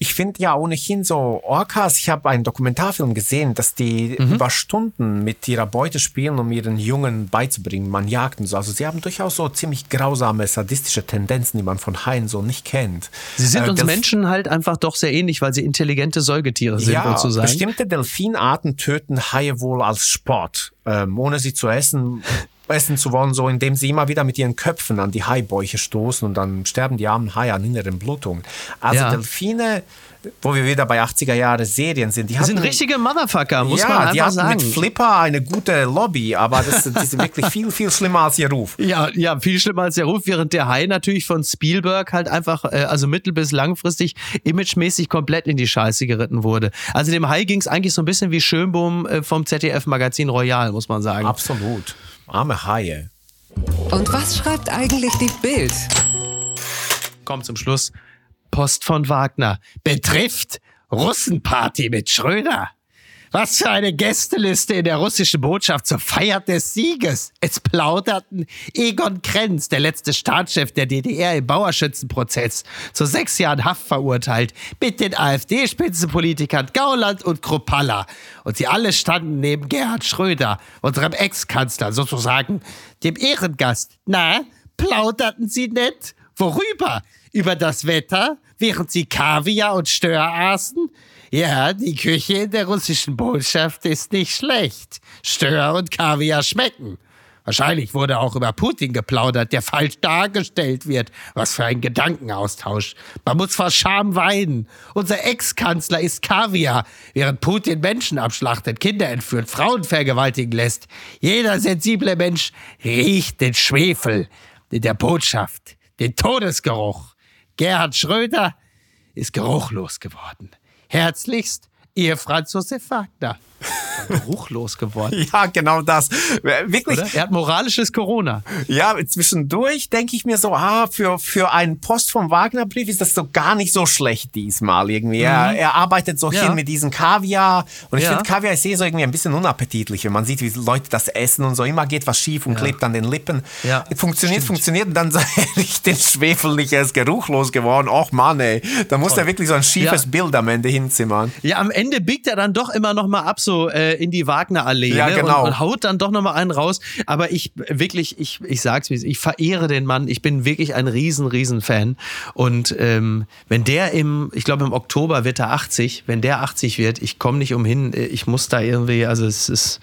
ich finde ja ohnehin so Orcas, ich habe einen Dokumentarfilm gesehen, dass die Mhm. über Stunden mit ihrer Beute spielen, um ihren Jungen beizubringen, man jagt und so. Also sie haben durchaus so ziemlich grausame, sadistische Tendenzen, die man von Haien so nicht kennt. Sie sind Äh, uns Menschen halt einfach doch sehr ähnlich, weil sie intelligente Säugetiere sind, ja, wolltest du sagen. bestimmte Delfinarten töten Haie wohl als Sport, ähm, ohne sie zu essen, <laughs> essen zu wollen, so indem sie immer wieder mit ihren Köpfen an die Haibäuche stoßen und dann sterben die armen Haie an inneren Blutungen. Also Ja. Delfine, wo wir wieder bei 80er Jahre Serien sind, die Die sind hatten- richtige Motherfucker, muss ja, man die einfach hatten sagen. mit Flipper eine gute Lobby, aber das, die sind wirklich <laughs> viel, viel schlimmer als ihr Ruf. Ja, ja, viel schlimmer als der Ruf, während der Hai natürlich von Spielberg halt einfach, äh, also mittel- bis langfristig, imagemäßig komplett in die Scheiße geritten wurde. Also dem Hai ging es eigentlich so ein bisschen wie Schönbohm äh, vom ZDF-Magazin Royal, muss man sagen. Absolut. Arme Haie. Und was schreibt eigentlich die Bild? Kommt zum Schluss. Post von Wagner. Betrifft Russenparty mit Schröder. Was für eine Gästeliste in der russischen Botschaft zur Feier des Sieges. Es plauderten Egon Krenz, der letzte Staatschef der DDR im Bauerschützenprozess, zu sechs Jahren Haft verurteilt, mit den AfD-Spitzenpolitikern Gauland und Kruppalla. Und sie alle standen neben Gerhard Schröder, unserem Ex-Kanzler, sozusagen dem Ehrengast. Na, plauderten sie nett? Worüber? Über das Wetter, während sie Kaviar und Stör aßen? Ja, die Küche in der russischen Botschaft ist nicht schlecht. Stör und Kaviar schmecken. Wahrscheinlich wurde auch über Putin geplaudert, der falsch dargestellt wird. Was für ein Gedankenaustausch. Man muss vor Scham weinen. Unser Ex-Kanzler isst Kaviar, während Putin Menschen abschlachtet, Kinder entführt, Frauen vergewaltigen lässt. Jeder sensible Mensch riecht den Schwefel in der Botschaft, den Todesgeruch. Gerhard Schröder ist geruchlos geworden. Herzlichst, Ihr Franz Josef Wagner. Geruchlos geworden. <laughs> Ja, genau das. Wirklich, Oder? Er hat moralisches Corona. Ja, zwischendurch denke ich mir so, ah, für, für einen Post vom Wagner-Brief ist das so gar nicht so schlecht diesmal irgendwie. Er, er arbeitet so Mhm. Ja. hin mit diesem Kaviar und ich Ja. finde Kaviar ist eh so irgendwie ein bisschen unappetitlich. Wenn man sieht, wie Leute das essen und so, immer geht was schief und klebt an den Lippen. Ja, Funktioniert, stimmt. funktioniert und dann <laughs> so riecht den Schwefel nicht, er ist geruchlos geworden. Och Mann, ey. Da muss er wirklich so ein schiefes Ja. Bild am Ende hinzimmern. Ja, am Ende biegt er dann doch immer noch mal ab so äh, in die Wagner-Allee Ja, ne? genau. und, und haut dann doch noch mal einen raus. Aber ich wirklich, ich, ich sag's wie es ich verehre den Mann. Ich bin wirklich ein riesen, riesen Fan. Und ähm, wenn der im, ich glaube im Oktober wird er 80, wenn der 80 wird, ich komme nicht umhin, ich muss da irgendwie, also es ist,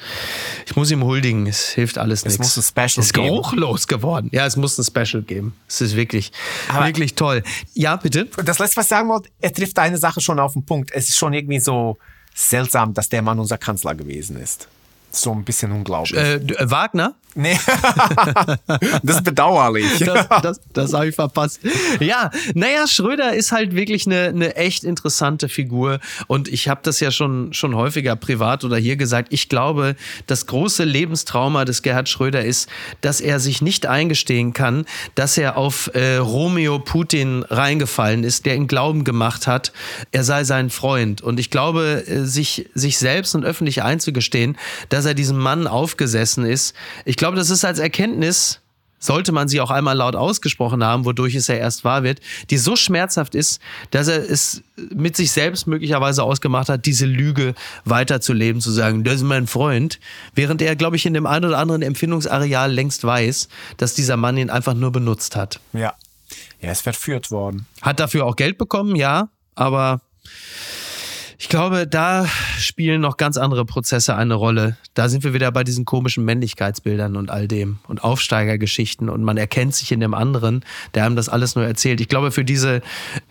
ich muss ihm huldigen, es hilft alles Es nichts. muss ein Special Es ist geben. geruchlos geworden. Ja, es muss ein Special geben. Es ist wirklich, Aber- wirklich toll. Ja, bitte? das letzte, was ich sagen wollte, er trifft eine Sache schon auf den Punkt. Es ist schon irgendwie so seltsam, dass der Mann unser Kanzler gewesen ist. So ein bisschen unglaublich. Äh, äh, Wagner? Nee. <laughs> das ist bedauerlich. <laughs> Das, das, das habe ich verpasst. Ja, naja, Schröder ist halt wirklich eine, eine echt interessante Figur. Und ich habe das ja schon, schon häufiger privat oder hier gesagt. Ich glaube, das große Lebenstrauma des Gerhard Schröder ist, dass er sich nicht eingestehen kann, dass er auf äh, Romeo Putin reingefallen ist, der ihn glauben gemacht hat, er sei sein Freund. Und ich glaube, äh, sich, sich selbst und öffentlich einzugestehen, dass er diesem Mann aufgesessen ist, ich glaube, das ist als Erkenntnis, sollte man sie auch einmal laut ausgesprochen haben, wodurch es ja erst wahr wird, die so schmerzhaft ist, dass er es mit sich selbst möglicherweise ausgemacht hat, diese Lüge weiterzuleben, zu sagen, das ist mein Freund, während er, glaube ich, in dem einen oder anderen Empfindungsareal längst weiß, dass dieser Mann ihn einfach nur benutzt hat. ja. Er ist verführt worden. Hat dafür auch Geld bekommen, ja, aber ich glaube, da spielen noch ganz andere Prozesse eine Rolle. Da sind wir wieder bei diesen komischen Männlichkeitsbildern und all dem und Aufsteigergeschichten und man erkennt sich in dem anderen, der einem das alles nur erzählt. Ich glaube, für diese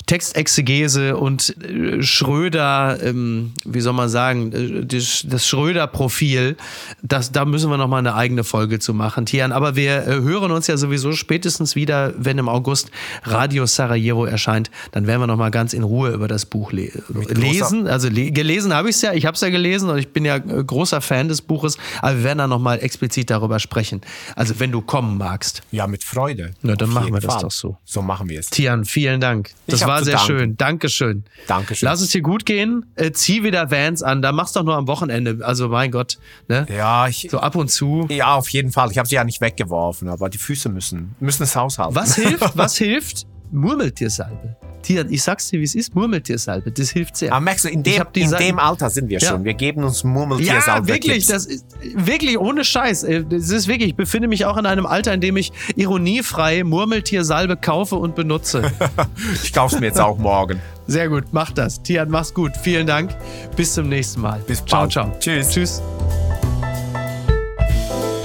Textexegese und äh, Schröder, ähm, wie soll man sagen, äh, das, Schröder-Profil, das, da müssen wir noch mal eine eigene Folge zu machen, Tian. Aber wir äh, hören uns ja sowieso spätestens wieder, wenn im August Radio Sarajevo erscheint. Dann werden wir noch mal ganz in Ruhe über das Buch le lesen. Also le gelesen habe ich es ja, ich habe es ja gelesen und ich bin ja äh, großer Fan des Buches. Aber wir werden dann noch mal explizit darüber sprechen. Also wenn du kommen magst. Ja, mit Freude. Na, dann Auf machen wir das Fall. doch so. So machen wir es. Tian, vielen Dank. Das Ich war sehr danken. schön. Dankeschön. Dankeschön. Lass es dir gut gehen. Äh, zieh wieder Vans an. Da machst doch nur am Wochenende. Also mein Gott. Ne? Ja, ich, So ab und zu. ja, auf jeden Fall. Ich habe sie ja nicht weggeworfen, aber die Füße müssen, müssen es aushalten. Was hilft? <laughs> Was hilft? Murmeltiersalbe. Tier, ich sag's dir, wie es ist, Murmeltiersalbe, das hilft sehr. Aber merkst du, in dem, in dem Alter sind wir Ja. schon. Wir geben uns Ja, Murmeltiersalbe. wirklich, das ist wirklich ohne Scheiß. Äh, Das ist wirklich, ich befinde mich auch in einem Alter, in dem ich ironiefrei Murmeltiersalbe kaufe und benutze. <laughs> Ich kauf's mir jetzt auch morgen. Sehr gut, mach das. Tian, mach's gut. Vielen Dank. Bis zum nächsten Mal. Bis ciao, bald. ciao. Tschüss. Tschüss.